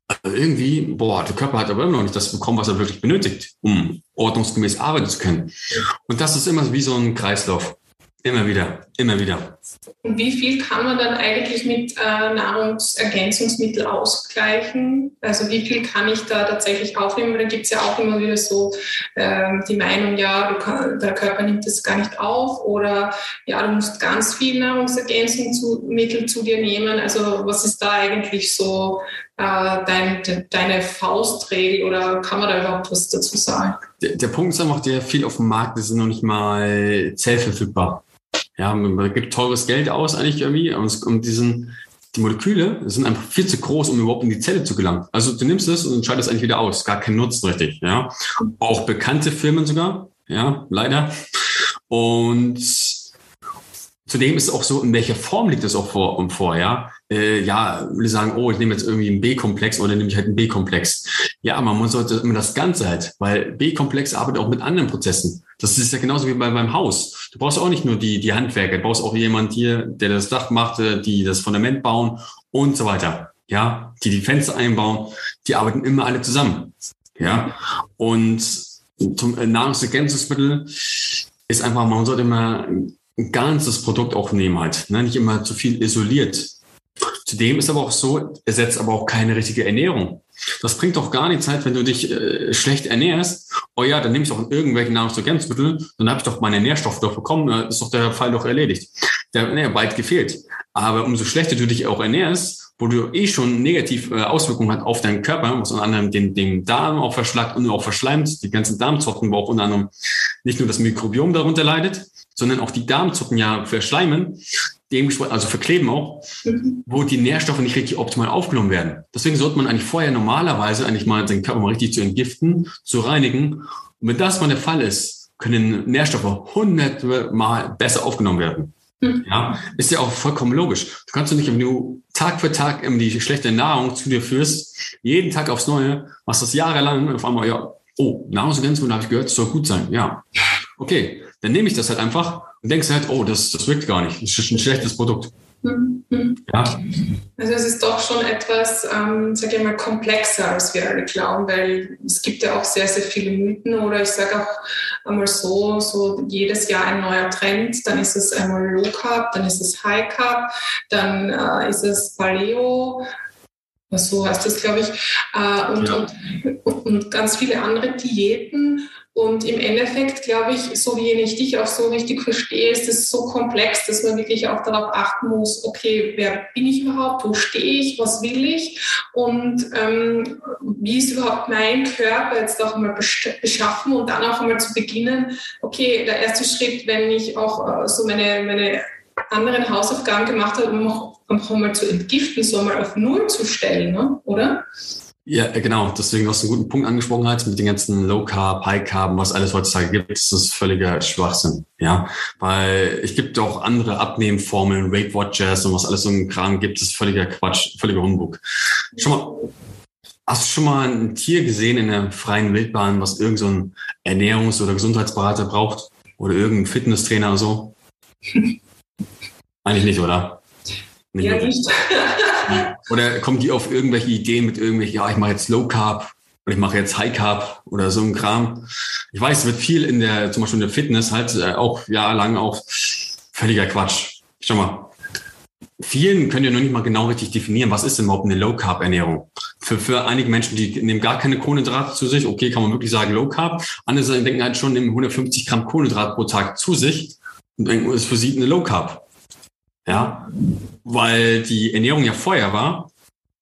Also irgendwie, boah, der Körper hat aber immer noch nicht das bekommen, was er wirklich benötigt, um ordnungsgemäß arbeiten zu können. Und das ist immer wie so ein Kreislauf. Immer wieder, immer wieder. Und wie viel kann man dann eigentlich mit äh, Nahrungsergänzungsmitteln ausgleichen? Also wie viel kann ich da tatsächlich aufnehmen? Da gibt es ja auch immer wieder so äh, die Meinung, ja, kann, der Körper nimmt das gar nicht auf oder ja, du musst ganz viel Nahrungsergänzungsmittel zu dir nehmen. Also was ist da eigentlich so äh, dein, deine Faustregel oder kann man da überhaupt was dazu sagen? Der, der Punkt ist einfach, der viel auf dem Markt ist, noch nicht mal zellverfügbar ja, man gibt teures Geld aus eigentlich irgendwie, um diesen, die Moleküle sind einfach viel zu groß, um überhaupt in die Zelle zu gelangen. Also du nimmst es und scheidest eigentlich wieder aus. Gar keinen Nutzen richtig, ja. Auch bekannte Firmen sogar, ja, leider. Und Zudem ist es auch so, in welcher Form liegt es auch vor, um vor, ja? Äh, ja, will sagen, oh, ich nehme jetzt irgendwie einen B-Komplex oder nehme ich halt einen B-Komplex. Ja, aber man sollte immer das Ganze halt, weil B-Komplex arbeitet auch mit anderen Prozessen. Das ist ja genauso wie bei beim Haus. Du brauchst auch nicht nur die, die Handwerker, du brauchst auch jemand hier, der das Dach macht, äh, die das Fundament bauen und so weiter. Ja, die die Fenster einbauen, die arbeiten immer alle zusammen. Ja, und zum äh, Nahrungsergänzungsmittel ist einfach, man sollte immer ein ganzes Produkt auch nehmen halt, ne? nicht immer zu viel isoliert. Zudem ist aber auch so, ersetzt aber auch keine richtige Ernährung. Das bringt doch gar nichts halt, wenn du dich äh, schlecht ernährst. Oh ja, dann nehme ich doch irgendwelche Nahrungsergänzungsmittel, dann habe ich doch meine Nährstoffe doch bekommen, ist doch der Fall doch erledigt. Der, nee, bald gefehlt. Aber umso schlechter du dich auch ernährst, wo du eh schon negativ äh, Auswirkungen hat auf deinen Körper, was unter anderem den, den Darm auch verschlagt und auch verschleimt, die ganzen Darmzotten, wo auch unter anderem nicht nur das Mikrobiom darunter leidet, sondern auch die Darmzucken ja verschleimen, dementsprechend, also verkleben auch, mhm. wo die Nährstoffe nicht richtig optimal aufgenommen werden. Deswegen sollte man eigentlich vorher normalerweise eigentlich mal seinen Körper mal richtig zu entgiften, zu reinigen. Und wenn das mal der Fall ist, können Nährstoffe hundertmal besser aufgenommen werden. Mhm. Ja, ist ja auch vollkommen logisch. Du kannst du nicht, wenn du Tag für Tag die schlechte Nahrung zu dir führst, jeden Tag aufs Neue, machst das jahrelang und auf einmal, ja, oh, Nahrungsergänzung, habe ich gehört, soll gut sein. Ja, okay, dann nehme ich das halt einfach und denkst halt, oh, das, das wirkt gar nicht. Das ist ein schlechtes Produkt. Mhm. Ja. Also es ist doch schon etwas, ähm, sage ich mal, komplexer, als wir alle glauben, weil es gibt ja auch sehr, sehr viele Mythen oder ich sage auch einmal so, so jedes Jahr ein neuer Trend, dann ist es einmal Low Carb, dann ist es High Carb, dann äh, ist es Paleo, so heißt das, glaube ich, äh, und, ja. und, und ganz viele andere Diäten und im Endeffekt glaube ich, so wie ich dich auch so richtig verstehe, ist es so komplex, dass man wirklich auch darauf achten muss, okay, wer bin ich überhaupt, wo stehe ich, was will ich und ähm, wie ist überhaupt mein Körper jetzt auch einmal beschaffen und dann auch einmal zu beginnen, okay, der erste Schritt, wenn ich auch äh, so meine, meine anderen Hausaufgaben gemacht habe, um auch, um mal zu entgiften, so mal auf Null zu stellen, ne? oder? Ja, äh, genau. Deswegen hast du einen guten Punkt angesprochen halt mit den ganzen Low Carb, High Carb, was alles heutzutage gibt. Das ist völliger Schwachsinn. Ja, weil es gibt auch andere Abnehmformeln, Weight Watchers und was alles so ein Kram gibt. Das ist völliger Quatsch, völliger Humbug. Schon mal, hast du schon mal ein Tier gesehen in der freien Wildbahn, was irgend so ein Ernährungs- oder Gesundheitsberater braucht? Oder irgendein Fitnesstrainer oder so? [LAUGHS] Eigentlich nicht, oder? Nicht ja, nicht. Oder kommen die auf irgendwelche Ideen mit irgendwelchen, ja, ich mache jetzt Low Carb oder ich mache jetzt High Carb oder so ein Kram. Ich weiß, es wird viel in der, zum Beispiel in der Fitness halt äh, auch jahrelang auch völliger Quatsch. Schau mal. Vielen können ja noch nicht mal genau richtig definieren, was ist denn überhaupt eine Low Carb Ernährung. Für, für einige Menschen, die nehmen gar keine Kohlenhydrate zu sich, okay, kann man wirklich sagen Low Carb. Andere denken halt schon, nehmen 150 Gramm Kohlenhydrate pro Tag zu sich und denken, ist für sie eine Low Carb. Ja, weil die Ernährung ja vorher war.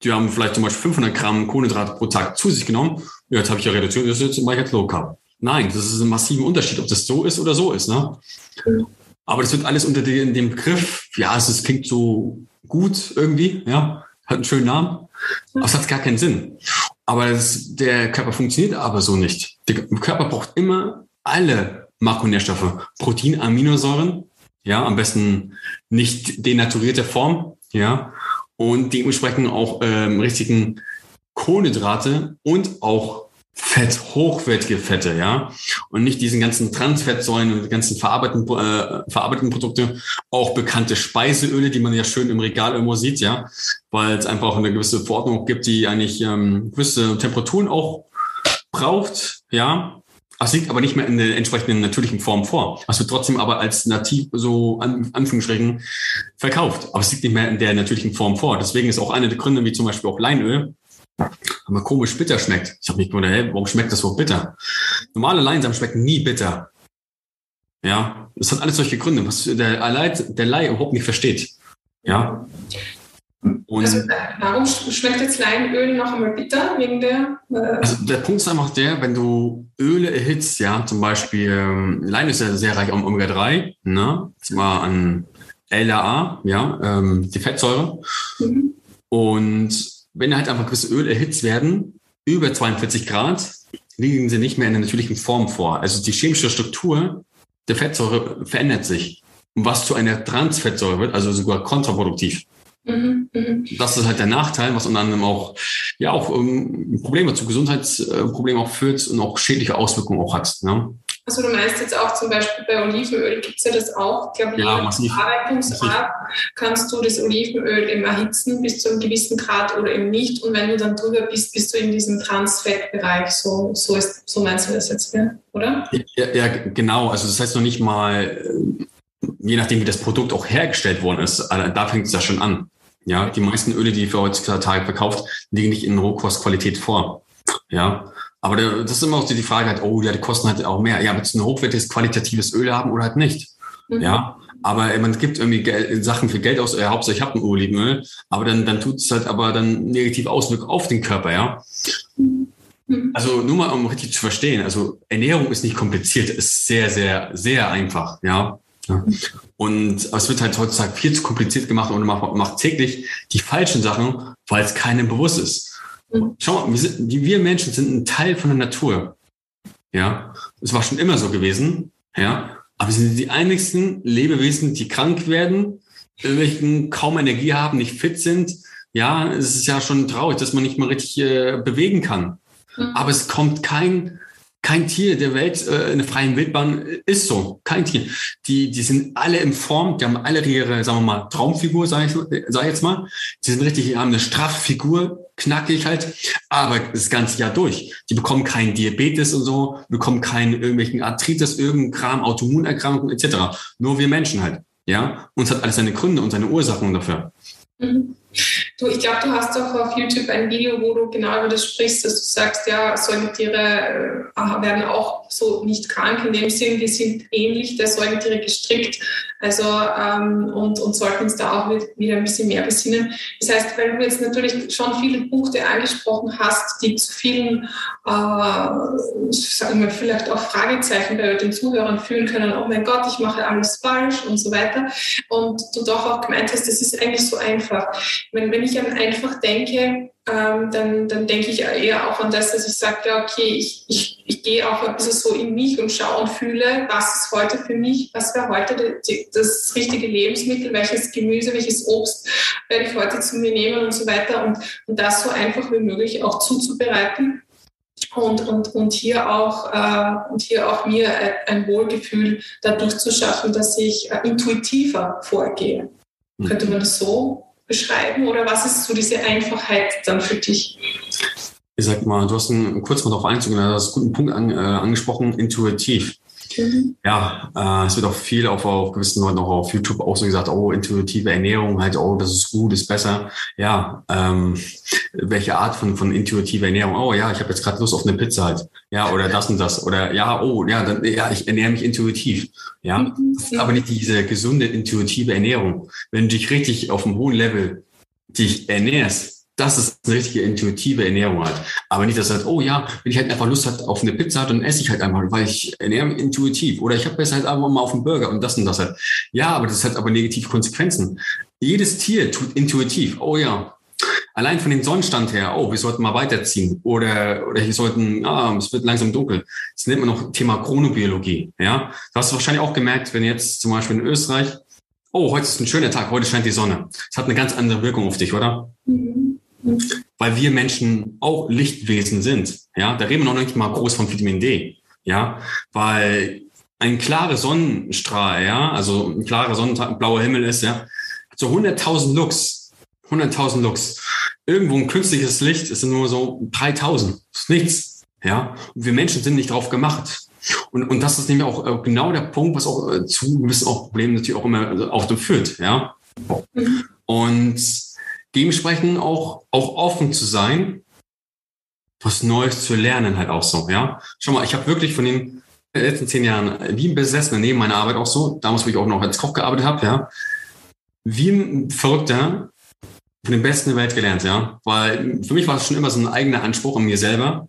Die haben vielleicht zum Beispiel 500 Gramm Kohlenhydrate pro Tag zu sich genommen. Jetzt habe ich ja reduziert, jetzt mache ich jetzt Low Carb. Nein, das ist ein massiver Unterschied, ob das so ist oder so ist. Ne? Aber das wird alles unter dem, dem Begriff, ja, es, es klingt so gut irgendwie, ja, hat einen schönen Namen, aber es hat gar keinen Sinn. Aber das, der Körper funktioniert aber so nicht. Der Körper braucht immer alle Makronährstoffe, Protein, Aminosäuren, ja, am besten nicht denaturierte Form, ja, und dementsprechend auch ähm, richtigen Kohlenhydrate und auch Fett, hochwertige Fette, ja, und nicht diesen ganzen Transfettsäuren und die ganzen verarbeiteten, äh, verarbeiteten Produkte, auch bekannte Speiseöle, die man ja schön im Regal irgendwo sieht, ja, weil es einfach eine gewisse Verordnung gibt, die eigentlich ähm, gewisse Temperaturen auch braucht, ja, es liegt aber nicht mehr in der entsprechenden natürlichen Form vor. Es wird trotzdem aber als nativ so an Anführungsstrichen verkauft. Aber es liegt nicht mehr in der natürlichen Form vor. Deswegen ist auch eine der Gründe, wie zum Beispiel auch Leinöl, aber komisch bitter schmeckt. Ich habe mich gewundert, hey, warum schmeckt das so bitter? Normale Leinsamen schmecken nie bitter. Ja, das hat alles solche Gründe, was der Leid, der Laie überhaupt nicht versteht. Ja. Und also, warum schmeckt jetzt Leinöl noch einmal bitter? Wegen der, äh also der Punkt ist einfach der, wenn du Öle erhitzt, ja, zum Beispiel, ähm, Lein ist ja sehr reich an Omega-3, ne? Zwar an LAA, ja, ähm, die Fettsäure. Mhm. Und wenn halt einfach gewisse Öle erhitzt werden, über 42 Grad, liegen sie nicht mehr in der natürlichen Form vor. Also die chemische Struktur der Fettsäure verändert sich. was zu einer Transfettsäure wird, also sogar kontraproduktiv. Mhm, mhm. Das ist halt der Nachteil, was unter anderem auch, ja, auch ähm, Probleme zu Gesundheitsproblemen auch führt und auch schädliche Auswirkungen auch hat. Ne? Also du meinst jetzt auch zum Beispiel bei Olivenöl gibt es ja das auch. Ich glaube, ja, je Verarbeitungsart kannst du das Olivenöl eben erhitzen bis zu einem gewissen Grad oder eben nicht. Und wenn du dann drüber bist, bist du in diesem Transfettbereich. So, so, ist, so meinst du das jetzt, oder? Ja, ja, genau. Also das heißt noch nicht mal, äh, je nachdem, wie das Produkt auch hergestellt worden ist, äh, da fängt es ja schon an. Ja, die meisten Öle, die für heutzutage verkauft, liegen nicht in Rohkostqualität vor. Ja, aber das ist immer auch die Frage halt, oh ja, die kosten halt auch mehr. Ja, willst du ein hochwertiges, qualitatives Öl haben oder halt nicht? Mhm. Ja, aber man gibt irgendwie Geld, Sachen für Geld aus, ja, Hauptsache ich habe ein Olivenöl, aber dann, dann tut es halt aber dann negativ Auswirkungen auf den Körper, ja. Mhm. Also nur mal, um richtig zu verstehen, also Ernährung ist nicht kompliziert, ist sehr, sehr, sehr einfach, ja. Ja. Und es wird halt heutzutage viel zu kompliziert gemacht und man macht täglich die falschen Sachen, weil es keinem bewusst ist. Mhm. Schau mal, wir, sind, wir Menschen sind ein Teil von der Natur. Ja, es war schon immer so gewesen. Ja, aber wir sind die einzigsten Lebewesen, die krank werden, irgendwelchen kaum Energie haben, nicht fit sind. Ja, es ist ja schon traurig, dass man nicht mal richtig äh, bewegen kann. Mhm. Aber es kommt kein kein Tier der Welt äh, in der freien Wildbahn ist so. Kein Tier. Die, die sind alle in Form, die haben alle ihre, sagen wir mal, Traumfigur, sage ich, sag ich jetzt mal. Die sind richtig, die haben eine straffe knackig halt, aber das ganze Jahr durch. Die bekommen keinen Diabetes und so, bekommen keinen irgendwelchen Arthritis, irgendeinen Kram, Autoimmunerkrankungen etc. Nur wir Menschen halt. Ja, uns hat alles seine Gründe und seine Ursachen dafür. Mhm. Du, ich glaube, du hast auch auf YouTube ein Video, wo du genau über das sprichst, dass du sagst, ja, Säugetiere äh, werden auch so nicht krank in dem Sinn, die sind ähnlich der Säugetiere gestrickt. Also ähm, und, und sollten uns da auch wieder ein bisschen mehr besinnen. Das heißt, weil du jetzt natürlich schon viele Punkte angesprochen hast, die zu vielen, äh, sagen wir vielleicht auch Fragezeichen bei den Zuhörern fühlen können, oh mein Gott, ich mache alles falsch und so weiter. Und du doch auch gemeint hast, das ist eigentlich so einfach. Wenn, wenn ich an einfach denke, ähm, dann, dann denke ich eher auch an das, dass ich sage, ja, okay, ich, ich, ich gehe auch ein bisschen so in mich und schaue und fühle, was ist heute für mich, was wäre heute das richtige Lebensmittel, welches Gemüse, welches Obst werde ich heute zu mir nehmen und so weiter und, und das so einfach wie möglich auch zuzubereiten. Und, und, und, hier auch, äh, und hier auch mir ein Wohlgefühl dadurch zu schaffen, dass ich äh, intuitiver vorgehe. Mhm. Könnte man das so beschreiben oder was ist so diese Einfachheit dann für dich? Ich sag mal, du hast einen, kurz mal darauf einzugehen, du hast einen guten Punkt an, äh, angesprochen, intuitiv. Mhm. Ja, äh, es wird auch viel auf, auf gewissen Leuten auch auf YouTube auch so gesagt, oh, intuitive Ernährung, halt, oh, das ist gut, ist besser. Ja, ähm, welche Art von, von intuitiver Ernährung? Oh ja, ich habe jetzt gerade Lust auf eine Pizza halt. Ja, oder das und das. Oder ja, oh, ja, dann, ja, ich ernähre mich intuitiv. Ja, mhm. aber nicht diese gesunde, intuitive Ernährung. Wenn du dich richtig auf einem hohen Level dich ernährst, das ist eine richtige intuitive Ernährung halt. Aber nicht, dass halt, oh ja, wenn ich halt einfach Lust hat auf eine Pizza, dann esse ich halt einfach, weil ich ernähre mich intuitiv. Oder ich habe besser halt einfach mal auf einen Burger und das und das halt. Ja, aber das hat aber negative Konsequenzen. Jedes Tier tut intuitiv. Oh ja. Allein von dem Sonnenstand her, oh, wir sollten mal weiterziehen. Oder, oder wir sollten, ah, es wird langsam dunkel. Das nennt man noch Thema Chronobiologie. Ja, du hast wahrscheinlich auch gemerkt, wenn jetzt zum Beispiel in Österreich, oh, heute ist ein schöner Tag, heute scheint die Sonne. Das hat eine ganz andere Wirkung auf dich, oder? Mhm. Weil wir Menschen auch Lichtwesen sind. Ja, da reden wir noch nicht mal groß von Vitamin D. Ja, weil ein klarer Sonnenstrahl, ja, also ein klarer Sonnentag, blauer Himmel ist, ja, so 100.000 Lux, 100.000 Lux. Irgendwo ein künstliches Licht ist nur so 3.000. Das ist nichts. Ja, und wir Menschen sind nicht drauf gemacht. Und, und das ist nämlich auch äh, genau der Punkt, was auch äh, zu gewissen auch Problemen natürlich auch immer äh, auch führt. Ja, mhm. und dementsprechend auch, auch offen zu sein, was Neues zu lernen halt auch so, ja. Schau mal, ich habe wirklich von den letzten zehn Jahren wie ein Besessener neben meiner Arbeit auch so, damals, wo ich auch noch als Koch gearbeitet habe, ja, wie ein Verrückter von den Besten der Welt gelernt, ja. Weil für mich war es schon immer so ein eigener Anspruch an mir selber,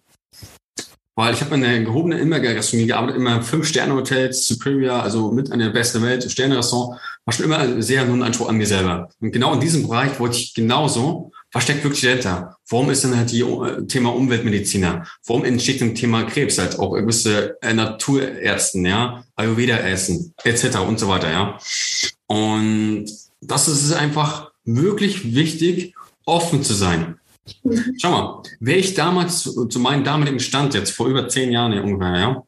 weil ich habe in der gehobenen Immergastronomie gearbeitet, immer Fünf-Sterne-Hotels, Superior, also mit einer der besten Welt, Sterne-Restaurant, war schon immer sehr nur ein Anspruch an mir selber. Und genau in diesem Bereich wollte ich genauso Was steckt wirklich dahinter? Warum ist denn halt die äh, Thema Umweltmediziner? Warum entsteht ein Thema Krebs? Halt auch gewisse äh, Naturärzten, ja, Ayurveda essen, etc. und so weiter, ja. Und das ist einfach wirklich wichtig, offen zu sein. Schau mal, wäre ich damals zu, zu meinem damaligen Stand jetzt vor über zehn Jahren ungefähr, ja,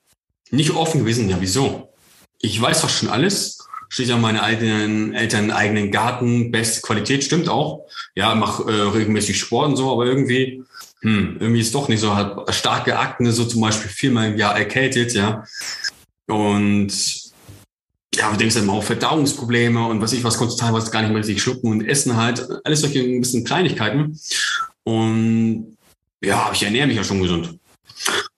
nicht offen gewesen, ja, wieso? Ich weiß doch schon alles, steht ja meine eigenen Eltern eigenen Garten, beste Qualität, stimmt auch. Ja, mach äh, regelmäßig Sport und so, aber irgendwie, hm, irgendwie ist doch nicht so, hat starke Akne, so zum Beispiel viermal im Jahr erkältet, ja. Und ja, du denkst dann mal auf Verdauungsprobleme und was ich was, konntest teilweise gar nicht mehr richtig schlucken und essen halt. Alles solche ein bisschen Kleinigkeiten. Und ja, ich ernähre mich ja schon gesund.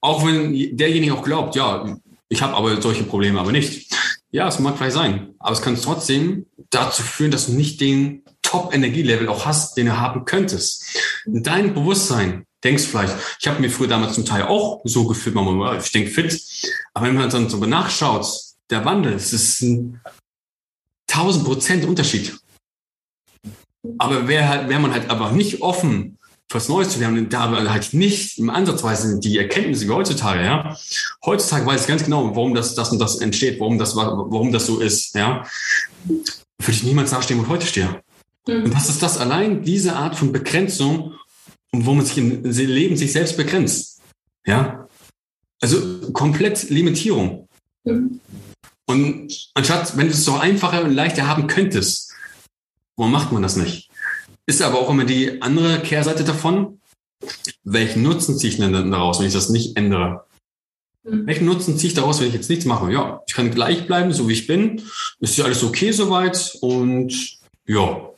Auch wenn derjenige auch glaubt, ja, ich habe aber solche Probleme aber nicht. Ja, es mag vielleicht sein, aber es kann trotzdem dazu führen, dass du nicht den Top-Energielevel auch hast, den du haben könntest. In deinem Bewusstsein denkst vielleicht, ich habe mir früher damals zum Teil auch so gefühlt, ich denke fit, aber wenn man dann so nachschaut, der Wandel, es ist ein 1000 Prozent Unterschied. Aber wäre halt, wär man halt aber nicht offen was Neues zu lernen, da halt nicht im Ansatzweise die Erkenntnisse wie heutzutage, ja. Heutzutage weiß ich ganz genau, warum das, das und das entsteht, warum das, warum das so ist, ja. Würde ich niemals nachstehen, wo ich heute stehe. Mhm. Und das ist das allein, diese Art von Begrenzung, wo man sich im Leben sich selbst begrenzt, ja. Also komplett Limitierung. Mhm. Und anstatt, wenn du es so einfacher und leichter haben könntest, warum macht man das nicht? Ist aber auch immer die andere Kehrseite davon. Welchen Nutzen ziehe ich denn daraus, wenn ich das nicht ändere? Mhm. Welchen Nutzen ziehe ich daraus, wenn ich jetzt nichts mache? Ja, ich kann gleich bleiben, so wie ich bin. Ist ja alles okay soweit und ja.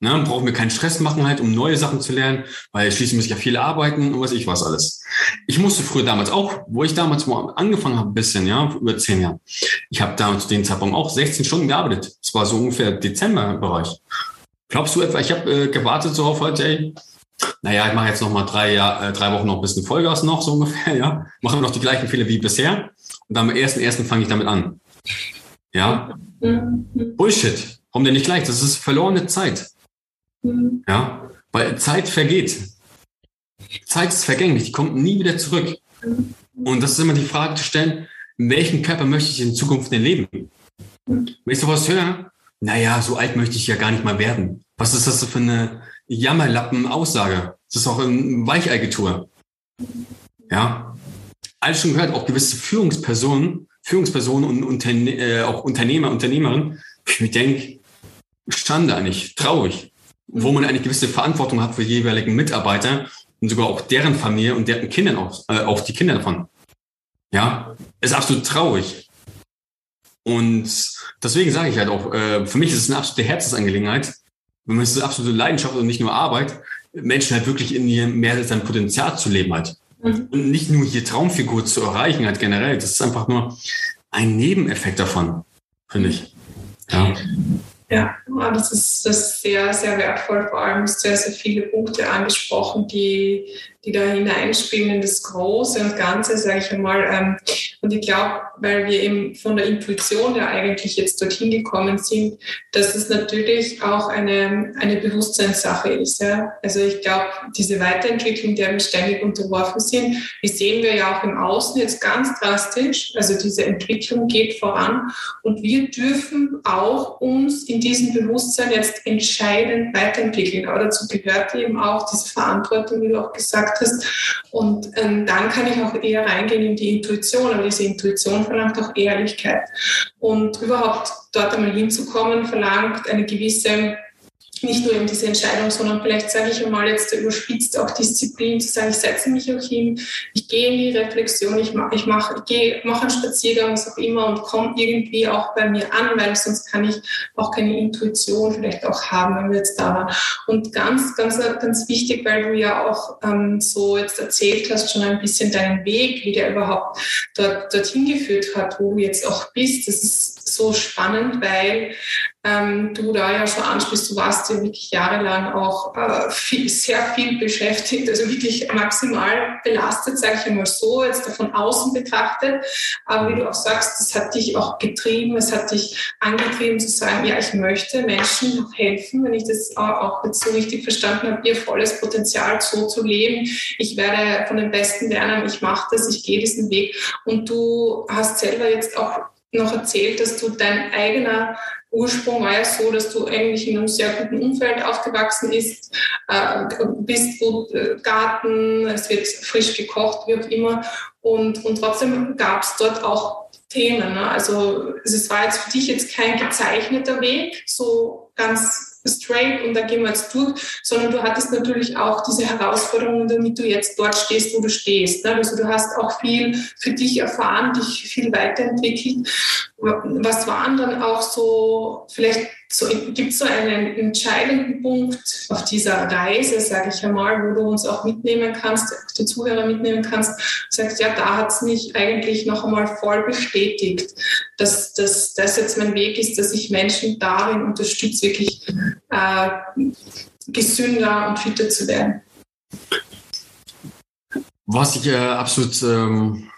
Ne, brauchen wir keinen Stress machen halt, um neue Sachen zu lernen, weil schließlich muss ich ja viel arbeiten und was ich was alles. Ich musste früher damals auch, wo ich damals mal angefangen habe, ein bisschen, ja, über zehn Jahre. Ich habe damals zu dem Zeitpunkt auch 16 Stunden gearbeitet. Das war so ungefähr Dezember-Bereich. Glaubst du etwa, ich habe äh, gewartet so auf heute, ey, naja, ich mache jetzt noch mal drei, Jahr, äh, drei Wochen noch ein bisschen Vollgas noch, so ungefähr, [LAUGHS] ja. Machen wir noch die gleichen Fehler wie bisher. Und dann am ersten, ersten fange ich damit an. Ja. Mhm. Bullshit. Warum denn nicht gleich? Das ist verlorene Zeit. Mhm. Ja. Weil Zeit vergeht. Zeit ist vergänglich. Die kommt nie wieder zurück. Mhm. Und das ist immer die Frage zu stellen, welchen Körper möchte ich in Zukunft denn leben? Wenn ich sowas höre, naja, so alt möchte ich ja gar nicht mal werden. Was ist das für eine Jammerlappen-Aussage? Das ist auch ein Weicheigetue. Ja. Alles schon gehört, auch gewisse Führungspersonen, Führungspersonen und Unterne äh, auch Unternehmer, Unternehmerinnen, ich mir denke, Schande eigentlich, traurig, wo man eine gewisse Verantwortung hat für jeweiligen Mitarbeiter und sogar auch deren Familie und deren Kindern auch, äh, auch die Kinder davon. Ja, ist absolut traurig. Und deswegen sage ich halt auch, äh, für mich ist es eine absolute Herzensangelegenheit, wenn man es eine absolute Leidenschaft und nicht nur Arbeit, Menschen halt wirklich in ihrem mehr sein Potenzial zu leben halt. Mhm. Und nicht nur hier Traumfigur zu erreichen halt generell. Das ist einfach nur ein Nebeneffekt davon, finde ich. Ja. Ja, das ist, das ist sehr, sehr wertvoll. Vor allem sehr, sehr viele Punkte angesprochen, die, die da hineinspielen in das Große und Ganze, sage ich einmal. Und ich glaube, weil wir eben von der Intuition ja eigentlich jetzt dorthin gekommen sind, dass es natürlich auch eine, eine Bewusstseinssache ist. Ja? Also ich glaube, diese Weiterentwicklung, der wir ständig unterworfen sind, die sehen wir ja auch im Außen jetzt ganz drastisch. Also diese Entwicklung geht voran und wir dürfen auch uns in diesem Bewusstsein jetzt entscheidend weiterentwickeln. Aber dazu gehört eben auch diese Verantwortung, wie du auch gesagt hast. Und ähm, dann kann ich auch eher reingehen in die Intuition. Aber diese Intuition verlangt auch Ehrlichkeit. Und überhaupt dort einmal hinzukommen, verlangt eine gewisse nicht nur eben diese Entscheidung, sondern vielleicht sage ich einmal jetzt überspitzt auch Disziplin, zu sagen, ich setze mich auch hin, ich gehe in die Reflexion, ich mache, ich mache, ich gehe, mache einen Spaziergang, was auch immer und komme irgendwie auch bei mir an, weil sonst kann ich auch keine Intuition vielleicht auch haben, wenn wir jetzt da waren. Und ganz, ganz, ganz wichtig, weil du ja auch ähm, so jetzt erzählt hast, schon ein bisschen deinen Weg, wie der überhaupt dort, dorthin geführt hat, wo du jetzt auch bist. Das ist so spannend, weil ähm, du da ja schon ansprichst, du warst ja wirklich jahrelang auch äh, viel, sehr viel beschäftigt, also wirklich maximal belastet, sage ich einmal so, jetzt von außen betrachtet. Aber wie du auch sagst, das hat dich auch getrieben, es hat dich angetrieben zu sagen, ja, ich möchte Menschen helfen, wenn ich das auch jetzt so richtig verstanden habe, ihr volles Potenzial so zu leben. Ich werde von den Besten lernen, ich mache das, ich gehe diesen Weg. Und du hast selber jetzt auch noch erzählt, dass du dein eigener Ursprung war ja so, dass du eigentlich in einem sehr guten Umfeld aufgewachsen ist, äh, bist, wo äh, Garten, es wird frisch gekocht, wie auch immer. Und, und trotzdem gab es dort auch Themen. Ne? Also es war jetzt für dich jetzt kein gezeichneter Weg, so ganz straight und da gehen wir jetzt durch, sondern du hattest natürlich auch diese Herausforderungen, damit du jetzt dort stehst, wo du stehst. Ne? Also du hast auch viel für dich erfahren, dich viel weiterentwickelt. Was waren dann auch so, vielleicht so, gibt es so einen entscheidenden Punkt auf dieser Reise, sage ich einmal, wo du uns auch mitnehmen kannst, die Zuhörer mitnehmen kannst, sagst, ja, da hat es mich eigentlich noch einmal voll bestätigt, dass, dass das jetzt mein Weg ist, dass ich Menschen darin unterstütze, wirklich äh, gesünder und fitter zu werden. Was ich äh, absolut, ähm,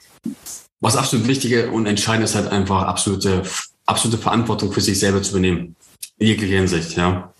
was absolut wichtig und entscheidend ist, halt einfach absolute, absolute Verantwortung für sich selber zu übernehmen. In jeglicher Hinsicht, ja.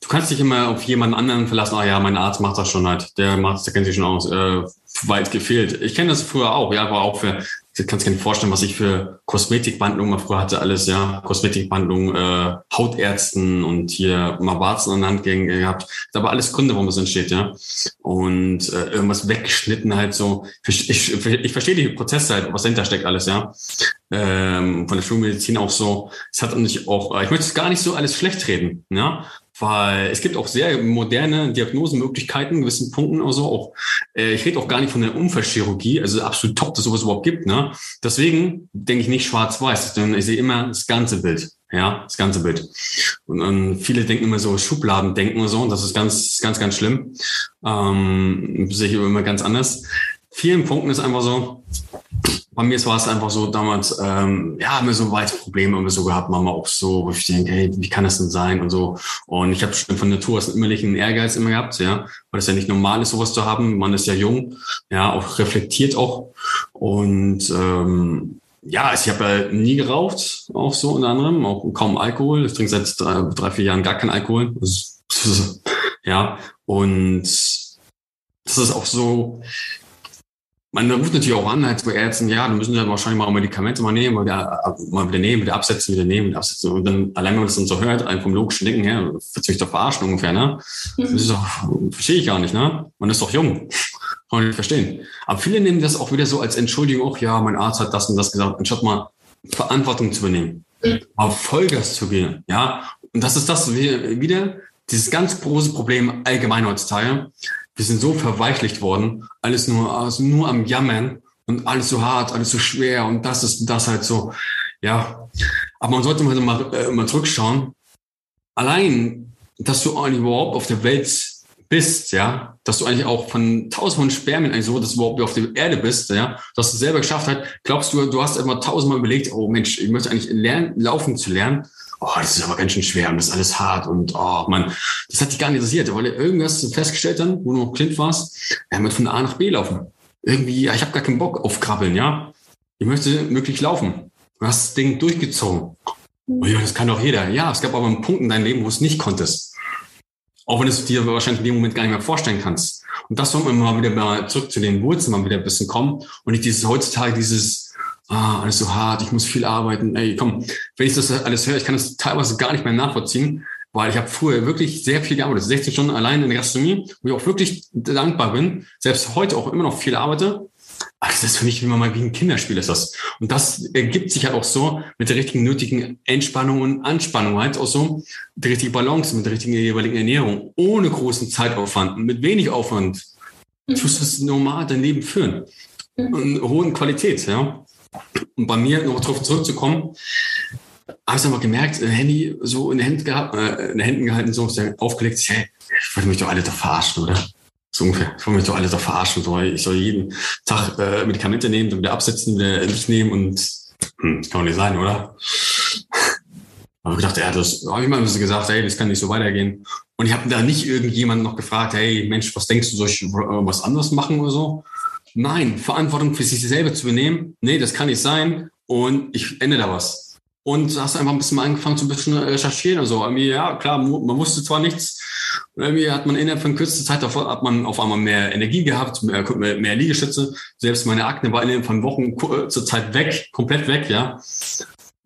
Du kannst dich immer auf jemanden anderen verlassen, ah ja, mein Arzt macht das schon halt, der macht, der kennt sich schon aus, äh, weit gefehlt. Ich kenne das früher auch, ja, war auch für Du kannst dir nicht vorstellen, was ich für Kosmetikbehandlungen früher hatte, alles, ja. Kosmetikbehandlungen, äh, Hautärzten und hier mal Warzen an der Hand gehabt. Da war alles Gründe, warum es entsteht, ja. Und äh, irgendwas weggeschnitten halt so. Ich, ich, ich verstehe die Prozesse halt, was dahinter steckt alles, ja. Ähm, von der Schulmedizin auch so. Es hat nicht auch, ich möchte es gar nicht so alles schlecht reden, ja weil es gibt auch sehr moderne Diagnosemöglichkeiten in gewissen Punkten oder so. Auch, äh, ich rede auch gar nicht von der Unfallchirurgie, also absolut top, dass sowas überhaupt gibt. Ne? Deswegen denke ich nicht schwarz-weiß, sondern ich sehe immer das ganze Bild. Ja, das ganze Bild. Und, und viele denken immer so Schubladen denken und so, und das ist ganz, ganz, ganz schlimm. Ähm, sehe ich immer ganz anders. Vielen Punkten ist einfach so, bei mir war es einfach so damals, ähm, ja, haben wir so weitere Probleme immer so gehabt, Mama auch so, wo ich denke, hey, wie kann das denn sein und so. Und ich habe schon von Natur aus einen Ehrgeiz immer gehabt, ja, weil es ja nicht normal ist, sowas zu haben. Man ist ja jung, ja, auch reflektiert auch. Und ähm, ja, also ich habe ja nie geraucht, auch so unter anderem, auch kaum Alkohol. Ich trinke seit drei, drei vier Jahren gar keinen Alkohol. [LAUGHS] ja, und das ist auch so, man ruft natürlich auch an, als bei Ärzten, ja, dann müssen sie wahrscheinlich mal Medikamente mal nehmen, mal wieder, mal wieder nehmen, wieder absetzen, wieder nehmen, wieder absetzen. Und dann, allein wenn man das dann so hört, vom logischen Denken her, wird sich doch verarschen ungefähr, ne? Mhm. Das ist doch, verstehe ich gar nicht, ne? Man ist doch jung. [LAUGHS] Kann ich nicht verstehen. Aber viele nehmen das auch wieder so als Entschuldigung, auch, ja, mein Arzt hat das und das gesagt, anstatt mal Verantwortung zu übernehmen. Mhm. Auf Vollgas zu gehen, ja? Und das ist das wieder, dieses ganz große Problem allgemein heutzutage wir sind so verweichlicht worden, alles nur, also nur am Jammern und alles so hart, alles so schwer und das ist das halt so, ja. Aber man sollte mal, äh, mal zurückschauen. Allein, dass du eigentlich überhaupt auf der Welt bist, ja, dass du eigentlich auch von tausend Spermien eigentlich so, dass du überhaupt auf der Erde bist, ja, dass du selber geschafft hast, glaubst du, du hast immer tausendmal überlegt, oh Mensch, ich möchte eigentlich lernen, laufen zu lernen oh, das ist aber ganz schön schwer und das ist alles hart und oh man, das hat dich gar nicht interessiert, weil du irgendwas festgestellt dann, wo du noch Kind warst, er wird von A nach B laufen. Irgendwie, ich habe gar keinen Bock auf Krabbeln, ja. Ich möchte möglich laufen. Du hast das Ding durchgezogen. Oh ja, das kann doch jeder. Ja, es gab aber einen Punkt in deinem Leben, wo es nicht konntest. Auch wenn du es dir wahrscheinlich in dem Moment gar nicht mehr vorstellen kannst. Und das soll man mal wieder mal zurück zu den Wurzeln mal wieder ein bisschen kommen und nicht dieses heutzutage dieses ah, alles so hart, ich muss viel arbeiten. Ey, komm, wenn ich das alles höre, ich kann das teilweise gar nicht mehr nachvollziehen, weil ich habe früher wirklich sehr viel gearbeitet, 16 Stunden allein in der Gastronomie, wo ich auch wirklich dankbar bin, selbst heute auch immer noch viel arbeite. Aber das ist für mich, wie man mal wie ein Kinderspiel ist das. Und das ergibt sich halt auch so mit der richtigen nötigen Entspannung und Anspannung halt auch so, die richtige Balance mit der richtigen jeweiligen Ernährung, ohne großen Zeitaufwand, mit wenig Aufwand. Du musst das normal dein Leben führen. Und hohen Qualität, ja. Und bei mir, noch darauf zurückzukommen, habe ich aber gemerkt, ein Handy so in den Händen, gehabt, äh, in den Händen gehalten, so aufgelegt, hey, ich wollte mich doch alle da verarschen, oder? So ungefähr. Ich wollte mich doch alle da verarschen. So, ich soll jeden Tag äh, Medikamente nehmen, dann wieder absetzen, wieder nicht nehmen und hm, kann doch nicht sein, oder? Aber ich dachte, ja, das habe ich mal ein bisschen gesagt, hey, das kann nicht so weitergehen. Und ich habe da nicht irgendjemanden noch gefragt, hey, Mensch, was denkst du, soll ich was anderes machen oder so? Nein, Verantwortung für sich selber zu übernehmen, nee, das kann nicht sein und ich ändere da was. Und hast einfach ein bisschen angefangen zu ein bisschen recherchieren und so. Irgendwie, ja, klar, man wusste zwar nichts, irgendwie hat man innerhalb von kürzester Zeit davor, hat man auf einmal mehr Energie gehabt, mehr, mehr Liegestütze. Selbst meine Akne war innerhalb von Wochen zur Zeit weg, komplett weg, ja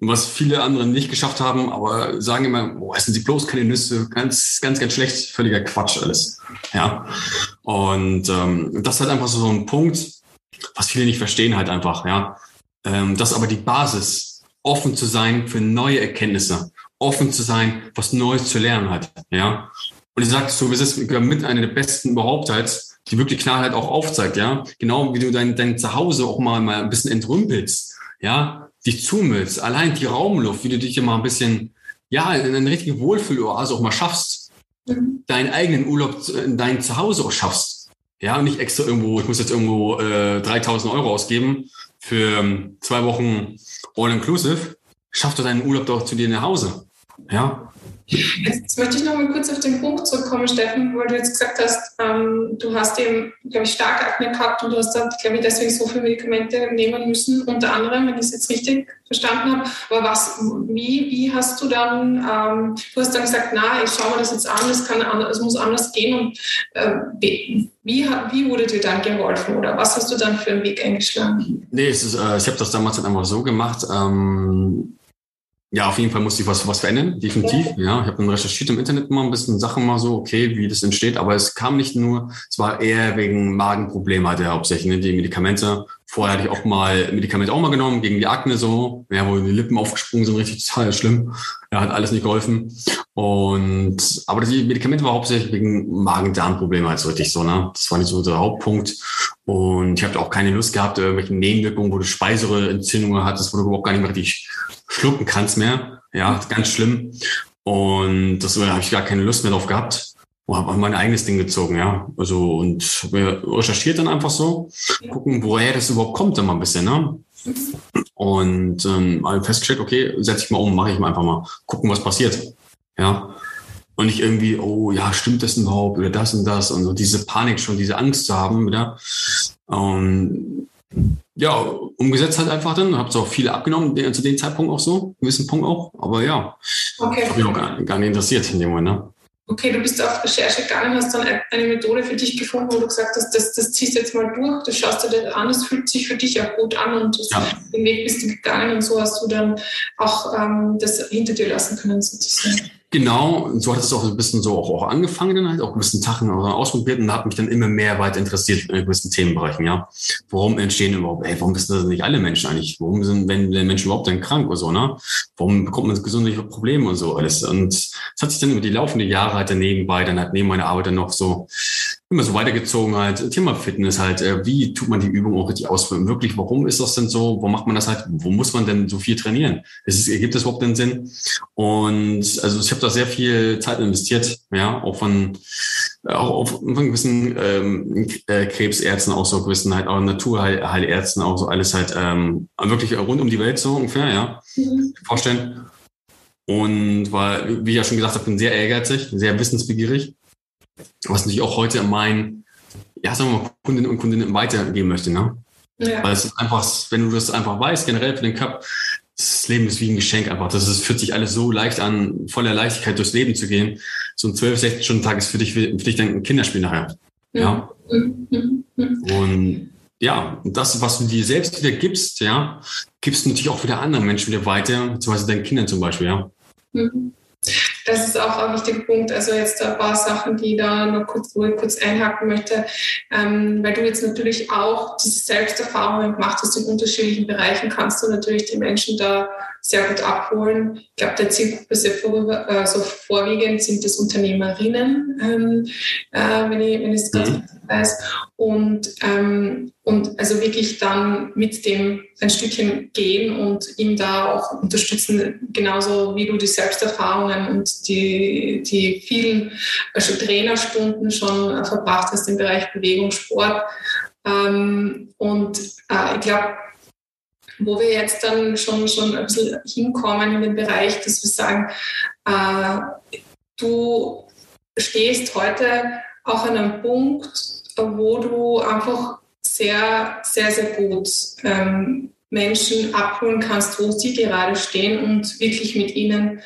was viele andere nicht geschafft haben, aber sagen immer, boah, essen Sie bloß keine Nüsse, ganz, ganz, ganz schlecht, völliger Quatsch alles. Ja. Und ähm, das ist halt einfach so ein Punkt, was viele nicht verstehen halt einfach, ja. Ähm, das ist aber die Basis, offen zu sein für neue Erkenntnisse, offen zu sein, was Neues zu lernen halt, ja. Und ich sage so, es ist mit einer der besten überhaupt halt, die wirklich Knallhalt auch aufzeigt, ja. Genau wie du dein, dein Zuhause auch mal, mal ein bisschen entrümpelst, ja dich zumüllst, allein die Raumluft, wie du dich immer ein bisschen, ja, in eine richtige Wohlfühloase auch mal schaffst, mhm. deinen eigenen Urlaub in dein Zuhause auch schaffst. Ja, und nicht extra irgendwo, ich muss jetzt irgendwo äh, 3000 Euro ausgeben für ähm, zwei Wochen All-Inclusive. Schaff doch deinen Urlaub doch zu dir nach Hause. Ja, Jetzt möchte ich noch mal kurz auf den Punkt zurückkommen, Steffen, weil du jetzt gesagt hast, ähm, du hast eben, glaube ich, starke Akne gehabt und du hast dann, glaube ich, deswegen so viele Medikamente nehmen müssen, unter anderem, wenn ich es jetzt richtig verstanden habe. Aber was, wie, wie hast du dann, ähm, du hast dann gesagt, na, ich schaue mir das jetzt an, es kann es muss anders gehen und äh, wie, wie wurde dir dann geholfen oder was hast du dann für einen Weg eingeschlagen? Nee, ist, äh, ich habe das damals halt einfach so gemacht. Ähm ja, auf jeden Fall muss ich was, was verändern, definitiv. Ja, ich habe dann recherchiert im Internet mal ein bisschen Sachen mal so, okay, wie das entsteht, aber es kam nicht nur, es war eher wegen Magenprobleme halt ja, hauptsächlich, ne, die Medikamente. Vorher hatte ich auch mal Medikamente auch mal genommen gegen die Akne so, ja, wo die Lippen aufgesprungen sind, richtig total schlimm. Ja, hat alles nicht geholfen. Und aber die Medikamente war hauptsächlich wegen Magen-Darm-Probleme halt so richtig so, ne? Das war nicht so der Hauptpunkt. Und ich habe auch keine Lust gehabt, irgendwelche Nebenwirkungen, wo du Speiseröhrenentzündungen hattest, wo du überhaupt gar nicht mehr richtig schlucken kannst mehr. Ja, ganz schlimm. Und das habe ich gar keine Lust mehr drauf gehabt. Und habe mein eigenes Ding gezogen, ja. Also und recherchiert dann einfach so, gucken, woher das überhaupt kommt, dann mal ein bisschen, ne? Und ähm, habe festgestellt, okay, setze ich mal um, mache ich mal einfach mal, gucken, was passiert. Ja. Und nicht irgendwie, oh ja, stimmt das überhaupt oder das und das und so diese Panik schon, diese Angst zu haben wieder. Und ja, umgesetzt halt einfach dann. Habe es auch viele abgenommen, zu dem Zeitpunkt auch so, gewissen Punkt auch. Aber ja, okay. habe mich auch gar, gar, nicht interessiert in dem Moment. Ne? Okay, du bist auf Recherche gegangen, hast dann eine Methode für dich gefunden, wo du gesagt hast, das, das ziehst du jetzt mal durch, das schaust du dir an, es fühlt sich für dich auch gut an und das, ja. den Weg bist du gegangen und so hast du dann auch ähm, das hinter dir lassen können sozusagen. Genau, so hat es auch ein bisschen so auch, auch angefangen, dann halt auch gewissen Tagen ausprobiert und hat mich dann immer mehr weiter interessiert in gewissen Themenbereichen, ja. Warum entstehen überhaupt, ey, warum wissen das nicht alle Menschen eigentlich? Warum sind, wenn der Mensch überhaupt dann krank oder so, ne? Warum bekommt man gesundheitliche Probleme und so alles? Und es hat sich dann über die laufenden Jahre halt dann nebenbei, dann halt neben meiner Arbeit dann noch so immer so weitergezogen halt. Thema Fitness halt, äh, wie tut man die Übung auch richtig ausführen? Wirklich, warum ist das denn so? Wo macht man das halt? Wo muss man denn so viel trainieren? Ist es, gibt es überhaupt den Sinn? Und also ich habe da sehr viel Zeit investiert, ja, auch von auch auf von gewissen ähm, äh, Krebsärzten, auch so gewissen halt auch Naturheilärzten, auch so alles halt ähm, wirklich rund um die Welt so ungefähr, ja, mhm. vorstellen. Und weil, wie ich ja schon gesagt habe, bin sehr ehrgeizig, sehr wissensbegierig was natürlich auch heute mein, ja, sagen wir mal, Kundinnen und Kundinnen weitergeben möchte. Ne? Ja. Weil es ist einfach, wenn du das einfach weißt, generell für den Cup, das Leben ist wie ein Geschenk einfach. Das ist, fühlt sich alles so leicht an, voller Leichtigkeit durchs Leben zu gehen. So ein 12, 16 Stunden Tag ist für dich, für dich dann ein Kinderspiel nachher. Ja. Mhm. Und ja, das, was du dir selbst wieder gibst, ja, gibst du natürlich auch wieder anderen Menschen wieder weiter, beziehungsweise deinen Kindern zum Beispiel, ja. Das ist auch ein wichtiger Punkt. Also jetzt ein paar Sachen, die da noch kurz, wo ich kurz einhaken möchte, ähm, weil du jetzt natürlich auch diese Selbsterfahrungen gemacht hast in unterschiedlichen Bereichen, kannst du natürlich die Menschen da sehr gut abholen. Ich glaube, der Zielgruppe sehr vorüber, also vorwiegend sind das Unternehmerinnen, ähm, äh, wenn ich, wenn ich es ganz mhm. weiß. Und, ähm, und also wirklich dann mit dem ein Stückchen gehen und ihm da auch unterstützen, genauso wie du die Selbsterfahrungen und die, die vielen also Trainerstunden schon verbracht hast im Bereich Bewegung, Sport. Ähm, und äh, ich glaube, wo wir jetzt dann schon, schon ein bisschen hinkommen in den Bereich, dass wir sagen, äh, du stehst heute auch an einem Punkt, wo du einfach sehr, sehr, sehr gut ähm, Menschen abholen kannst, wo sie gerade stehen und wirklich mit ihnen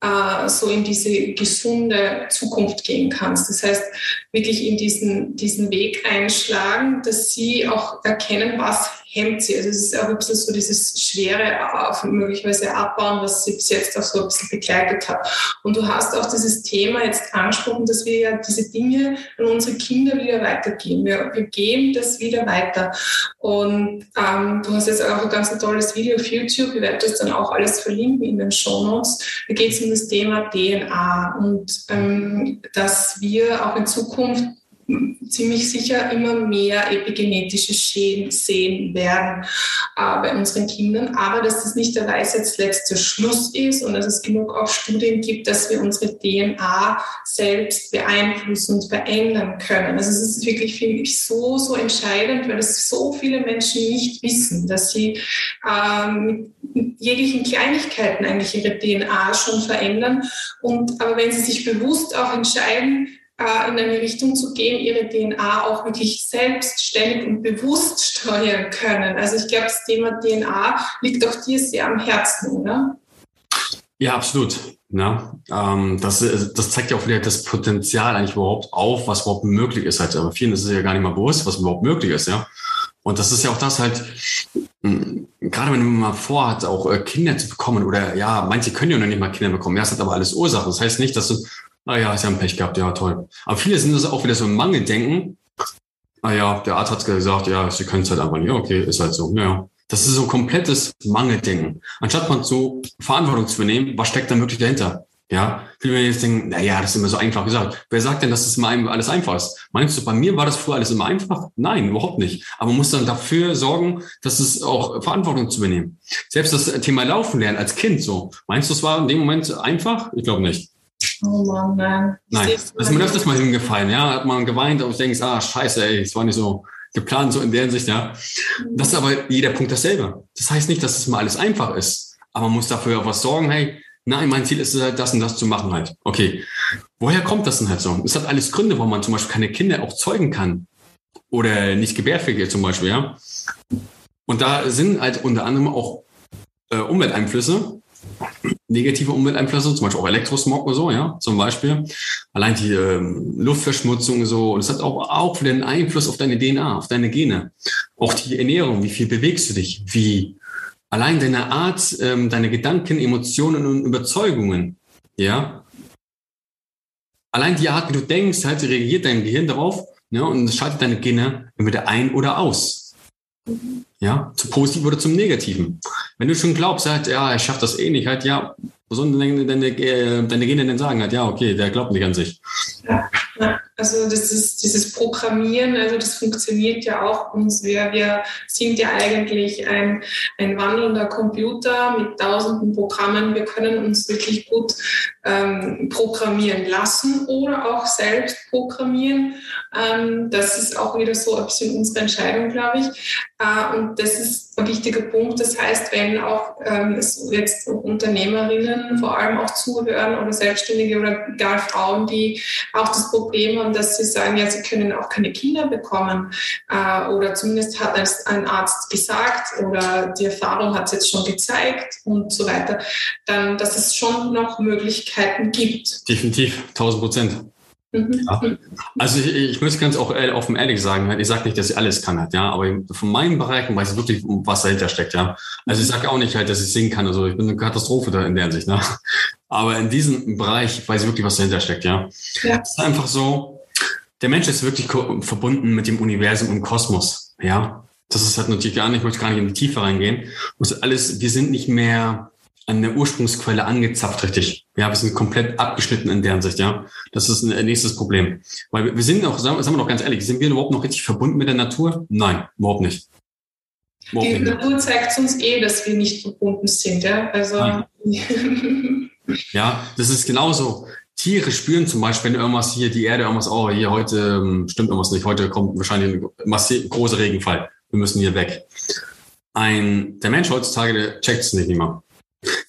äh, so in diese gesunde Zukunft gehen kannst. Das heißt, wirklich in diesen, diesen Weg einschlagen, dass sie auch erkennen, was hemmt sie. Also es ist auch ein bisschen so dieses Schwere auf möglicherweise abbauen, was sie bis jetzt auch so ein bisschen begleitet hat. Und du hast auch dieses Thema jetzt angesprochen, dass wir ja diese Dinge an unsere Kinder wieder weitergeben. Wir, wir geben das wieder weiter. Und ähm, du hast jetzt auch ein ganz tolles Video auf YouTube. Ich werde das dann auch alles verlinken in den Show Notes. Da geht es um das Thema DNA und ähm, dass wir auch in Zukunft ziemlich sicher immer mehr epigenetische Schäden sehen werden äh, bei unseren Kindern, aber dass das nicht der Weisheit letzte Schluss ist und dass es genug auch Studien gibt, dass wir unsere DNA selbst beeinflussen und verändern können. Also es ist wirklich, finde ich, so, so entscheidend, weil es so viele Menschen nicht wissen, dass sie ähm, mit jeglichen Kleinigkeiten eigentlich ihre DNA schon verändern. Und aber wenn sie sich bewusst auch entscheiden, äh, in eine Richtung zu gehen, ihre DNA auch wirklich selbstständig und bewusst steuern können. Also ich glaube, das Thema DNA liegt auch dir sehr am Herzen, oder? Ja, absolut. Ja, ähm, das, das zeigt ja auch wieder das Potenzial eigentlich überhaupt auf, was überhaupt möglich ist. Halt. Aber vielen ist es ja gar nicht mal bewusst, was überhaupt möglich ist. Ja, und das ist ja auch das halt, hm, gerade wenn man mal vorhat, auch äh, Kinder zu bekommen oder ja, manche können ja noch nicht mal Kinder bekommen. Ja, es hat aber alles Ursachen. Das heißt nicht, dass du Ah ja, sie haben Pech gehabt, ja, toll. Aber viele sind das auch wieder so ein Mangeldenken. Ah ja, der Arzt hat gesagt, ja, sie können es halt einfach nicht. Okay, ist halt so. Ja. Das ist so ein komplettes Mangeldenken. Anstatt man so Verantwortung zu übernehmen, was steckt da wirklich dahinter? Ja, viele jetzt denken, na ja, das ist immer so einfach gesagt. Wer sagt denn, dass das mal alles einfach ist? Meinst du, bei mir war das früher alles immer einfach? Nein, überhaupt nicht. Aber man muss dann dafür sorgen, dass es auch Verantwortung zu übernehmen. Selbst das Thema Laufen lernen als Kind so. Meinst du, es war in dem Moment einfach? Ich glaube nicht. Oh Mann, nein. Nein, das ist mir öfters mal hingefallen, ja. Hat man geweint und denkst, ah, scheiße, ey, es war nicht so geplant, so in der Hinsicht, ja. Das ist aber jeder Punkt dasselbe. Das heißt nicht, dass es mal alles einfach ist. Aber man muss dafür auch was sorgen, hey, nein, mein Ziel ist es halt, das und das zu machen halt. Okay. Woher kommt das denn halt so? Es hat alles Gründe, warum man zum Beispiel keine Kinder auch zeugen kann. Oder nicht gebärfähig zum Beispiel, ja. Und da sind halt unter anderem auch äh, Umwelteinflüsse, negative Umwelteinflüsse, zum Beispiel auch Elektrosmog oder so, ja, zum Beispiel. Allein die ähm, Luftverschmutzung so. Und es hat auch, auch wieder einen Einfluss auf deine DNA, auf deine Gene. Auch die Ernährung, wie viel bewegst du dich, wie allein deine Art, ähm, deine Gedanken, Emotionen und Überzeugungen, ja. Allein die Art, wie du denkst, halt reagiert dein Gehirn darauf, ja, und schaltet deine Gene entweder ein oder aus. Ja, zu positiv oder zum Negativen. Wenn du schon glaubst, halt, ja, ich schaffe das eh nicht, halt, ja, was sollen deine, deine, deine Gene denn sagen? Halt, ja, okay, der glaubt nicht an sich. Ja, ja. Also das ist dieses Programmieren, also das funktioniert ja auch uns. Wir, wir sind ja eigentlich ein, ein wandelnder Computer mit tausenden Programmen. Wir können uns wirklich gut ähm, programmieren lassen oder auch selbst programmieren. Ähm, das ist auch wieder so ein bisschen unsere Entscheidung, glaube ich. Äh, und das ist ein wichtiger Punkt. Das heißt, wenn auch ähm, es jetzt Unternehmerinnen vor allem auch zuhören oder Selbstständige oder gar Frauen, die auch das Problem haben, dass sie sagen, ja, sie können auch keine Kinder bekommen äh, oder zumindest hat es ein Arzt gesagt oder die Erfahrung hat es jetzt schon gezeigt und so weiter, dann, dass es schon noch Möglichkeiten gibt. Definitiv, 1000 Prozent. Mhm. Ja. Also ich, ich möchte ganz auch offen ehrlich sagen, ich sage nicht, dass ich alles kann halt, ja, aber von meinen Bereichen weiß ich wirklich, was dahinter steckt, ja. Also ich sage auch nicht halt, dass ich singen kann, also ich bin eine Katastrophe da in der Hinsicht, ne. Aber in diesem Bereich weiß ich wirklich, was dahinter steckt, ja. ja. Es ist einfach so, der Mensch ist wirklich verbunden mit dem Universum und Kosmos, ja. Das ist halt natürlich gar nicht, ich möchte gar nicht in die Tiefe reingehen. Und alles, wir sind nicht mehr an der Ursprungsquelle angezapft, richtig. Ja, wir sind komplett abgeschnitten in deren Sicht, ja. Das ist ein nächstes Problem. Weil wir sind auch, sagen wir doch ganz ehrlich, sind wir überhaupt noch richtig verbunden mit der Natur? Nein, überhaupt nicht. Überhaupt die nicht. Natur zeigt uns eh, dass wir nicht verbunden sind, ja. Also. [LAUGHS] ja, das ist genauso. Tiere spüren zum Beispiel, wenn irgendwas hier, die Erde irgendwas, oh, hier heute ähm, stimmt irgendwas nicht, heute kommt wahrscheinlich ein massiv, großer Regenfall. Wir müssen hier weg. ein, der Mensch heutzutage, der checkt es nicht immer.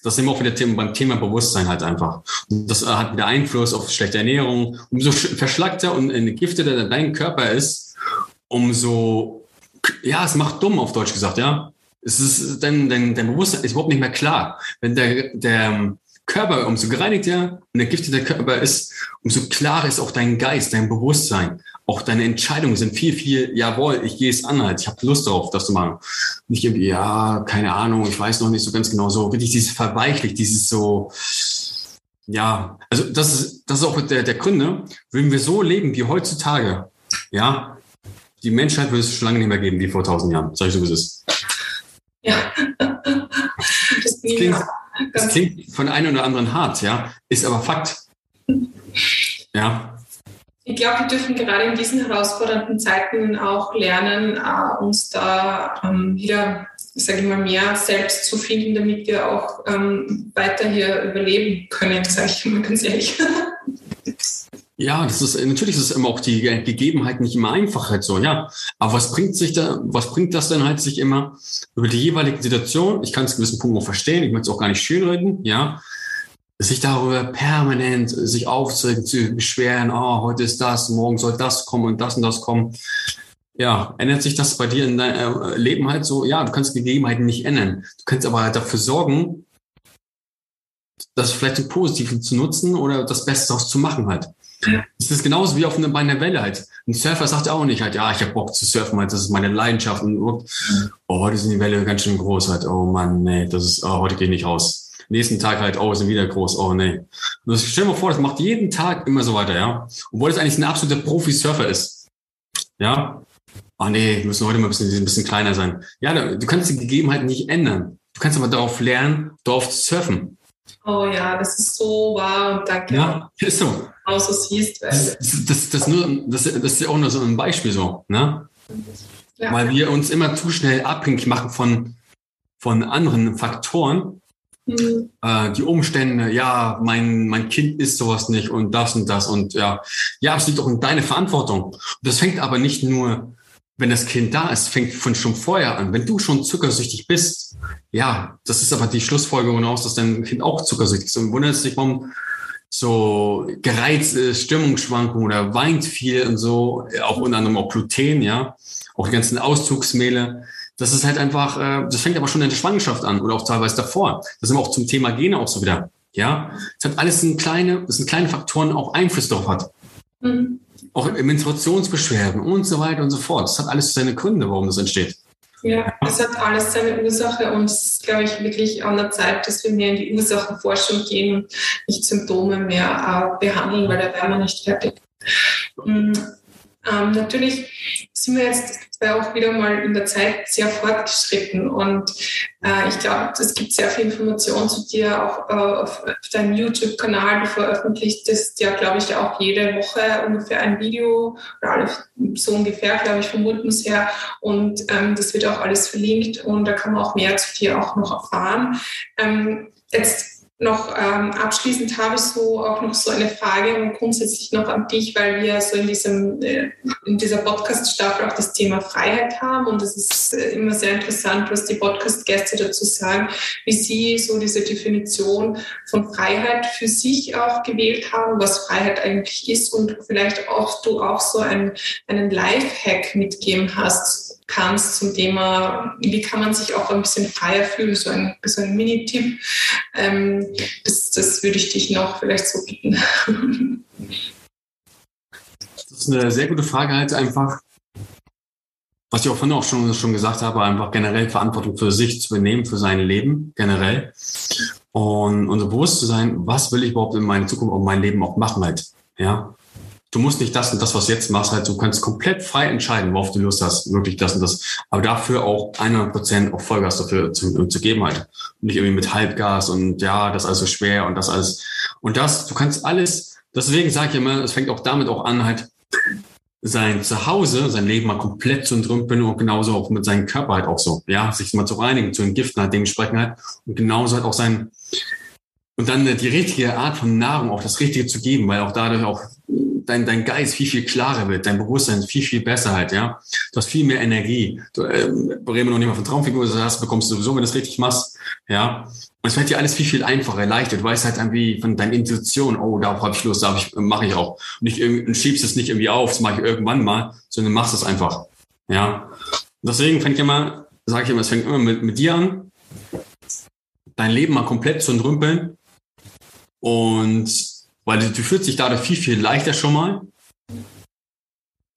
Das sind wir auch wieder beim Thema Bewusstsein halt einfach. Und das hat wieder Einfluss auf schlechte Ernährung. Umso verschlackter und entgifteter dein Körper ist, umso, ja, es macht dumm auf Deutsch gesagt, ja. Es ist, dein, dein, dein Bewusstsein ist überhaupt nicht mehr klar. Wenn der, der Körper, umso gereinigter und entgifteter Körper ist, umso klarer ist auch dein Geist, dein Bewusstsein auch deine Entscheidungen sind viel, viel, jawohl, ich gehe es an halt, ich habe Lust darauf, das zu machen. Nicht irgendwie, ja, keine Ahnung, ich weiß noch nicht so ganz genau so, wirklich dieses verweichlich, dieses so, ja, also das ist, das ist auch der, der Gründe, würden wir so leben wie heutzutage, ja, die Menschheit würde es schon lange nicht mehr geben, wie vor tausend Jahren, sag ich so, wie es ist. Ja. [LAUGHS] Das, das klingt, das klingt von einem oder anderen hart, ja, ist aber Fakt. [LAUGHS] Ja, ich glaube, wir dürfen gerade in diesen herausfordernden Zeiten auch lernen, äh, uns da ähm, wieder, sage ich mal, mehr selbst zu finden, damit wir auch ähm, weiter hier überleben können, sage ich mal ganz ehrlich. [LAUGHS] Ja, das ist natürlich ist es immer auch die Gegebenheit nicht immer einfach halt so, ja. Aber was bringt sich da, was bringt das denn halt sich immer über die jeweilige Situation? Ich kann es gewissen Punkten auch verstehen, ich möchte es auch gar nicht schönreden, ja sich darüber permanent sich aufzuregen, zu beschweren, oh, heute ist das, morgen soll das kommen und das und das kommen. Ja, ändert sich das bei dir in deinem äh, Leben halt so? Ja, du kannst Gegebenheiten nicht ändern. Du kannst aber halt dafür sorgen, das vielleicht im Positiven zu nutzen oder das Beste daraus zu machen halt. Es ist genauso wie auf einer, bei einer Welle halt. Ein Surfer sagt ja auch nicht halt, ja, ich habe Bock zu surfen, halt, das ist meine Leidenschaft. Und, oh, heute sind die Welle ganz schön groß halt. Oh Mann, nee, das ist, oh, heute gehe ich nicht raus nächsten Tag halt, oh, sind wieder groß, oh nee. Und das, stell dir mal vor, das macht jeden Tag immer so weiter, ja. Obwohl es eigentlich ein absoluter Profi-Surfer ist. Ja. Oh nee, wir müssen heute mal ein bisschen, ein bisschen kleiner sein. Ja, du kannst die Gegebenheiten nicht ändern. Du kannst aber darauf lernen, darauf zu surfen. Oh ja, das ist so wahr danke. Ja, ist so. Auch so siehst. Das, das, das, nur, das, das ist ja auch nur so ein Beispiel so, ne? Ja. Weil wir uns immer zu schnell abhängig machen von, von anderen Faktoren Mhm. Äh, die Umstände, ja, mein, mein Kind ist sowas nicht und das und das und ja, ja, es liegt auch in deine Verantwortung. Das fängt aber nicht nur, wenn das Kind da ist, fängt von schon vorher an. Wenn du schon zuckersüchtig bist, ja, das ist aber die Schlussfolgerung aus, dass dein Kind auch zuckersüchtig ist. Und wundert sich, warum so gereizt ist, Stimmungsschwankungen oder weint viel und so, auch unter anderem auch Gluten, ja, auch die ganzen Auszugsmehle. Das ist halt einfach, äh, das fängt aber schon in der Schwangerschaft an oder auch teilweise davor. Das sind wir auch zum Thema Gene auch so wieder. Ja, es hat alles ein kleine, das sind kleine Faktoren auch Einfluss darauf hat. Mhm. Auch Menstruationsbeschwerden und so weiter und so fort. Das hat alles seine Gründe, warum das entsteht. Ja, es hat alles seine Ursache und es ist, glaube ich, wirklich an der Zeit, dass wir mehr in die Ursachenforschung gehen und nicht Symptome mehr äh, behandeln, weil da wären wir nicht fertig. Ähm, natürlich sind wir jetzt auch wieder mal in der Zeit sehr fortgeschritten und äh, ich glaube, es gibt sehr viel Information zu dir auch äh, auf, auf deinem YouTube-Kanal. Du veröffentlichst ja, glaube ich, auch jede Woche ungefähr ein Video oder alle, so ungefähr, glaube ich, vom Rhythmus her und ähm, das wird auch alles verlinkt und da kann man auch mehr zu dir auch noch erfahren. Ähm, jetzt noch ähm, abschließend habe ich so auch noch so eine Frage und grundsätzlich noch an dich, weil wir so in diesem äh, in dieser Podcast-Staffel auch das Thema Freiheit haben und es ist äh, immer sehr interessant, was die Podcast-Gäste dazu sagen, wie sie so diese Definition von Freiheit für sich auch gewählt haben, was Freiheit eigentlich ist und vielleicht auch du auch so einen, einen Life-Hack mitgeben hast kannst zum Thema, wie kann man sich auch ein bisschen freier fühlen, so ein, ein Mini-Tipp. Ähm, das, das würde ich dich noch vielleicht so bitten. Das ist eine sehr gute Frage halt einfach. Was ich auch vorhin auch schon, schon gesagt habe, einfach generell Verantwortung für sich zu übernehmen, für sein Leben generell. Und, und so bewusst zu sein, was will ich überhaupt in meiner Zukunft und mein Leben auch machen halt. Ja du musst nicht das und das, was du jetzt machst, halt, du kannst komplett frei entscheiden, worauf du Lust hast, wirklich das und das. Aber dafür auch 100 Prozent auch Vollgas dafür zu, zu geben halt. nicht irgendwie mit Halbgas und ja, das ist alles so schwer und das alles. Und das, du kannst alles, deswegen sage ich immer, es fängt auch damit auch an, halt, sein Zuhause, sein Leben mal komplett zu entrümpeln und genauso auch mit seinem Körper halt auch so, ja, sich mal zu reinigen, zu entgiften halt dementsprechend halt und genauso halt auch sein, und dann die richtige Art von Nahrung, auch das Richtige zu geben, weil auch dadurch auch dein, dein Geist viel, viel klarer wird, dein Bewusstsein viel, viel besser halt, ja. Du hast viel mehr Energie. Du, ähm, reden wir noch nicht mal von Traumfigur, das hast, bekommst du sowieso, wenn du es richtig machst, ja. Und es wird dir alles viel, viel einfacher, leichter. Du weißt halt irgendwie von deiner Intuition, oh, darauf habe ich Lust, darauf ich, mache ich auch. Und, nicht, und schiebst es nicht irgendwie auf, das mache ich irgendwann mal, sondern machst es einfach, ja. Und deswegen fängt immer, sage ich immer, es fängt immer mit, mit dir an, dein Leben mal komplett zu entrümpeln und weil du, du fühlst dich dadurch viel, viel leichter schon mal.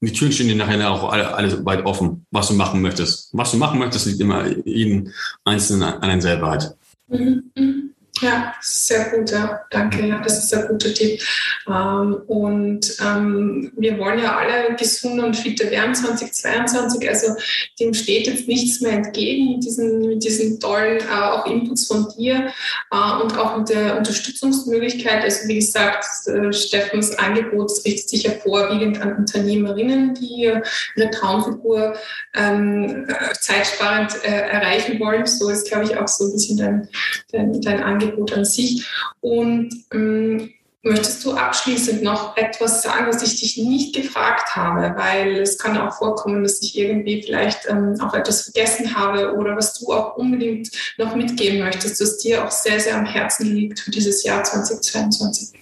Die Türen stehen dir nachher auch alle, alle weit offen, was du machen möchtest. Was du machen möchtest, liegt immer jeden Einzelnen an deinem selber halt. Mhm. Ja, sehr gut, ja. Danke, ja, das ist ein guter Tipp. Ähm, und ähm, wir wollen ja alle gesunde und fitte werden 2022. Also dem steht jetzt nichts mehr entgegen mit diesen, mit diesen tollen äh, auch Inputs von dir äh, und auch mit der Unterstützungsmöglichkeit. Also wie gesagt, äh, Steffens Angebot richtet sich ja vorwiegend an Unternehmerinnen, die ihre Traumfigur ähm, zeitsparend äh, erreichen wollen. So ist, glaube ich, auch so ein bisschen dein, dein, dein Angebot Angebot an sich. Und ähm, möchtest du abschließend noch etwas sagen, was ich dich nicht gefragt habe? Weil es kann auch vorkommen, dass ich irgendwie vielleicht ähm, auch etwas vergessen habe oder was du auch unbedingt noch mitgeben möchtest, was dir auch sehr, sehr am Herzen liegt für dieses Jahr 2022.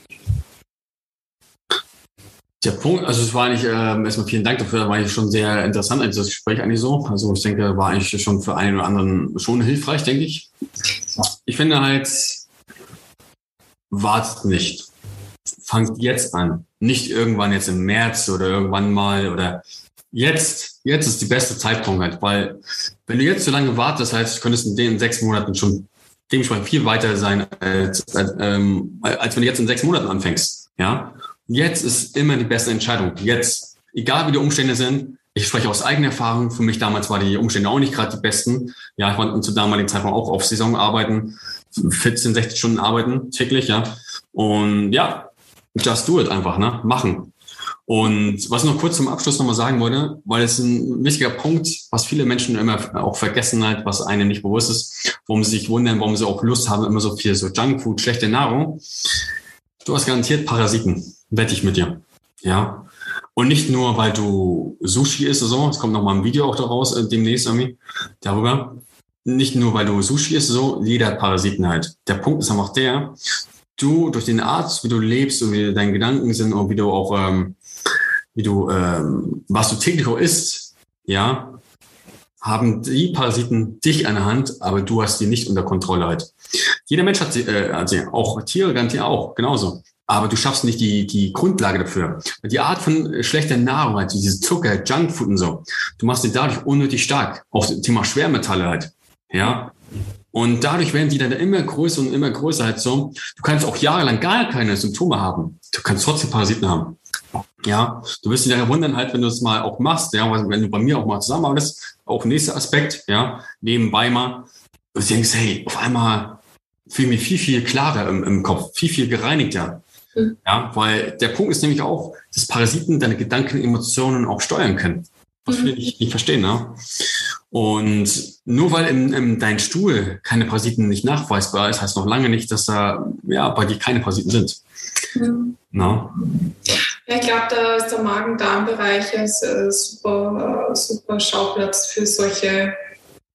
Der Punkt, also es war eigentlich ähm, erstmal vielen Dank dafür, war eigentlich schon sehr interessant, also das Gespräch eigentlich so. Also ich denke, war eigentlich schon für einen oder anderen schon hilfreich, denke ich. Ich finde halt, wartet nicht. Fangt jetzt an. Nicht irgendwann jetzt im März oder irgendwann mal oder jetzt. Jetzt ist die beste Zeitpunkt halt, weil wenn du jetzt so lange wartest, heißt, könntest du in den sechs Monaten schon dementsprechend viel weiter sein, als, als, ähm, als wenn du jetzt in sechs Monaten anfängst. Ja, jetzt ist immer die beste Entscheidung. Jetzt, egal wie die Umstände sind. Ich spreche aus eigener Erfahrung. Für mich damals war die Umstände auch nicht gerade die besten. Ja, ich konnte zu damaligen Zeitpunkt auch auf Saison arbeiten. 14, 16 Stunden arbeiten täglich, ja. Und ja, just do it einfach, ne? Machen. Und was ich noch kurz zum Abschluss nochmal sagen wollte, weil es ein wichtiger Punkt, was viele Menschen immer auch vergessen halt, was einem nicht bewusst ist, warum sie sich wundern, warum sie auch Lust haben, immer so viel so Junkfood, schlechte Nahrung. Du hast garantiert Parasiten, wette ich mit dir. Ja. Und nicht nur, weil du Sushi isst oder so, es kommt nochmal ein Video auch daraus, äh, demnächst irgendwie, darüber, nicht nur, weil du Sushi isst, so, jeder hat Parasiten halt. Der Punkt ist einfach der, du durch den Arzt, wie du lebst und wie deine Gedanken sind und wie du auch, ähm, wie du, ähm, was du täglich auch isst, ja, haben die Parasiten dich an der Hand, aber du hast die nicht unter Kontrolle halt. Jeder Mensch hat sie, äh, also auch Tiere garantiert auch, genauso. Aber du schaffst nicht die, die Grundlage dafür. Die Art von schlechter Nahrung, halt, diese Zucker, Junkfood und so, du machst sie dadurch unnötig stark. Auch das Thema Schwermetalle halt. Ja. Und dadurch werden die dann immer größer und immer größer halt so. Du kannst auch jahrelang gar keine Symptome haben. Du kannst trotzdem Parasiten haben. Ja, du wirst dich dann wundern halt, wenn du es mal auch machst, ja, wenn du bei mir auch mal zusammenarbeitest, auch nächster Aspekt, ja, nebenbei mal, du denkst, hey, auf einmal fühle ich mich viel, viel klarer im, im Kopf, viel, viel gereinigter. Mhm. Ja, weil der Punkt ist nämlich auch, dass Parasiten deine Gedanken, Emotionen auch steuern können. Was mhm. viele nicht, nicht verstehen, ne? Und nur weil in, in dein Stuhl keine Parasiten nicht nachweisbar ist, heißt noch lange nicht, dass da ja, bei dir keine Parasiten sind. Mhm. No? Ja, ich glaube, da ist der Magen-Darm-Bereich ein äh, super, super Schauplatz für solche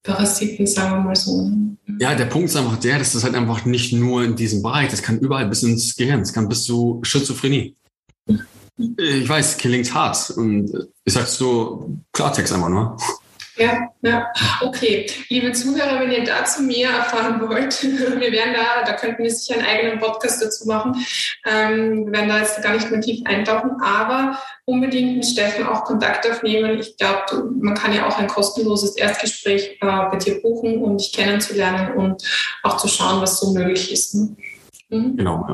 Parasiten, sagen wir mal so. Ja, der Punkt ist einfach der, dass das halt einfach nicht nur in diesem Bereich, das kann überall bis ins Gehirn, das kann bis zu Schizophrenie. Ich weiß, klingt hart und ich sag's so Klartext einfach nur. Ja, ja, okay. Liebe Zuhörer, wenn ihr dazu mehr erfahren wollt, [LAUGHS] wir werden da, da könnten wir sicher einen eigenen Podcast dazu machen. Ähm, wir werden da jetzt gar nicht mehr tief eintauchen, aber unbedingt mit Steffen auch Kontakt aufnehmen. Ich glaube, man kann ja auch ein kostenloses Erstgespräch äh, bei dir buchen, um dich kennenzulernen und auch zu schauen, was so möglich ist. Ne? Mhm. Genau.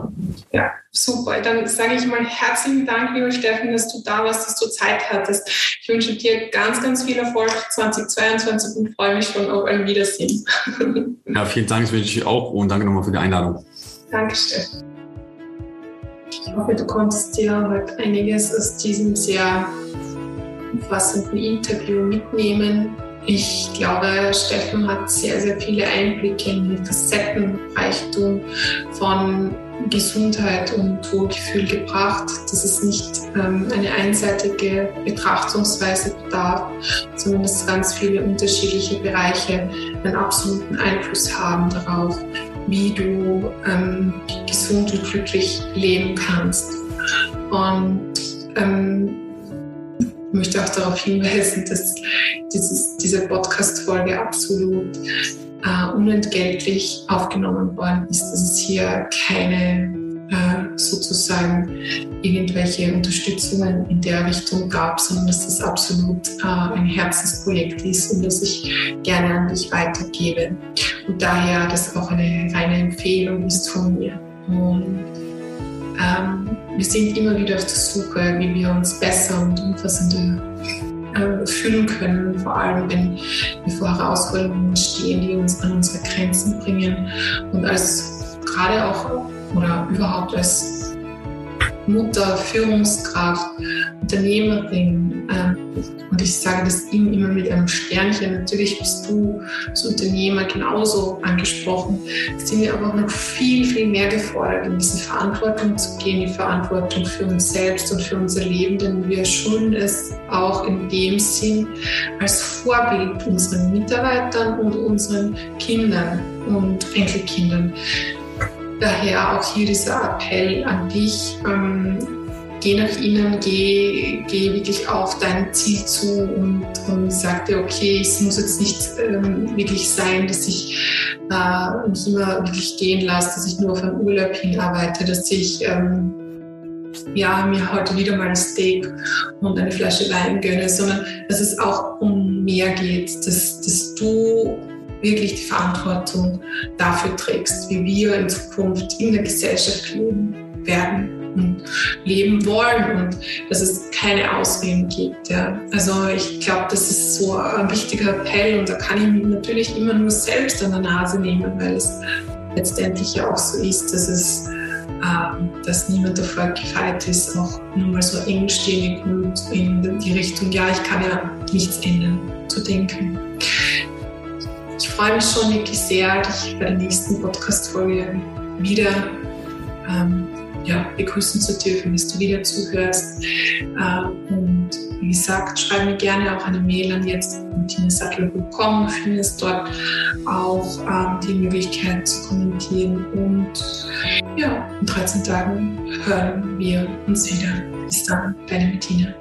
Ja. ja, super. Dann sage ich mal herzlichen Dank, lieber Steffen, dass du da warst, dass du Zeit hattest. Ich wünsche dir ganz, ganz viel Erfolg 2022 und freue mich schon auf ein Wiedersehen. [LAUGHS] Ja, vielen Dank, das wünsche ich auch und danke nochmal für die Einladung. Danke, Steffen. Ich hoffe, du konntest dir heute einiges aus diesem sehr umfassenden Interview mitnehmen ich glaube, Steffen hat sehr, sehr viele Einblicke in den Facettenreichtum von Gesundheit und Wohlgefühl gebracht, dass es nicht ähm, eine einseitige Betrachtungsweise bedarf, sondern dass ganz viele unterschiedliche Bereiche einen absoluten Einfluss haben darauf, wie du ähm, gesund und glücklich leben kannst. Und ähm, ich möchte auch darauf hinweisen, dass dieses, diese Podcast-Folge absolut äh, unentgeltlich aufgenommen worden ist, dass es hier keine äh, sozusagen irgendwelche Unterstützungen in der Richtung gab, sondern dass das absolut äh, ein Herzensprojekt ist und das ich gerne an dich weitergebe. Und daher das auch eine reine Empfehlung ist von mir. Und ähm, wir sind immer wieder auf der Suche, wie wir uns besser und umfassender äh, fühlen können, vor allem wenn wir vor Herausforderungen stehen, die uns an unsere Grenzen bringen. Und als gerade auch oder überhaupt als Mutter, Führungskraft, Unternehmerin. Ähm, und ich sage das ihm immer mit einem Sternchen. Natürlich bist du als Unternehmer genauso angesprochen. Sind wir aber noch viel, viel mehr gefordert, in diese Verantwortung zu gehen, die Verantwortung für uns selbst und für unser Leben, denn wir schulden es auch in dem Sinn als Vorbild unseren Mitarbeitern und unseren Kindern und Enkelkindern. Daher auch hier dieser Appell an dich. Ähm, geh nach innen, geh, geh wirklich auf dein Ziel zu und, und sag dir, okay, es muss jetzt nicht ähm, wirklich sein, dass ich äh, mich immer wirklich gehen lasse, dass ich nur auf einen Urlaub hinarbeite, dass ich ähm, ja, mir heute wieder mal ein Steak und eine Flasche Wein gönne, sondern dass es auch um mehr geht, dass, dass du wirklich die Verantwortung dafür trägst, wie wir in Zukunft in der Gesellschaft leben werden und leben wollen und dass es keine Ausreden gibt. Ja. Also ich glaube, das ist so ein wichtiger Appell und da kann ich mich natürlich immer nur selbst an der Nase nehmen, weil es letztendlich ja auch so ist, dass es ähm, dass niemand davor gefeit ist, auch nur mal so engstirnig und in die Richtung, ja, ich kann ja nichts ändern, zu denken. Ich freue mich schon wirklich sehr, dich bei der nächsten Podcast-Folge wieder ähm, ja, begrüßen zu dürfen, dass du wieder zuhörst. Äh, und wie gesagt, schreib mir gerne auch eine Mail an jetzt martinasattel.com. Du findest dort auch ähm, die Möglichkeit zu kommentieren. Und ja, in 13 Tagen hören wir uns wieder. Bis dann, deine Martina.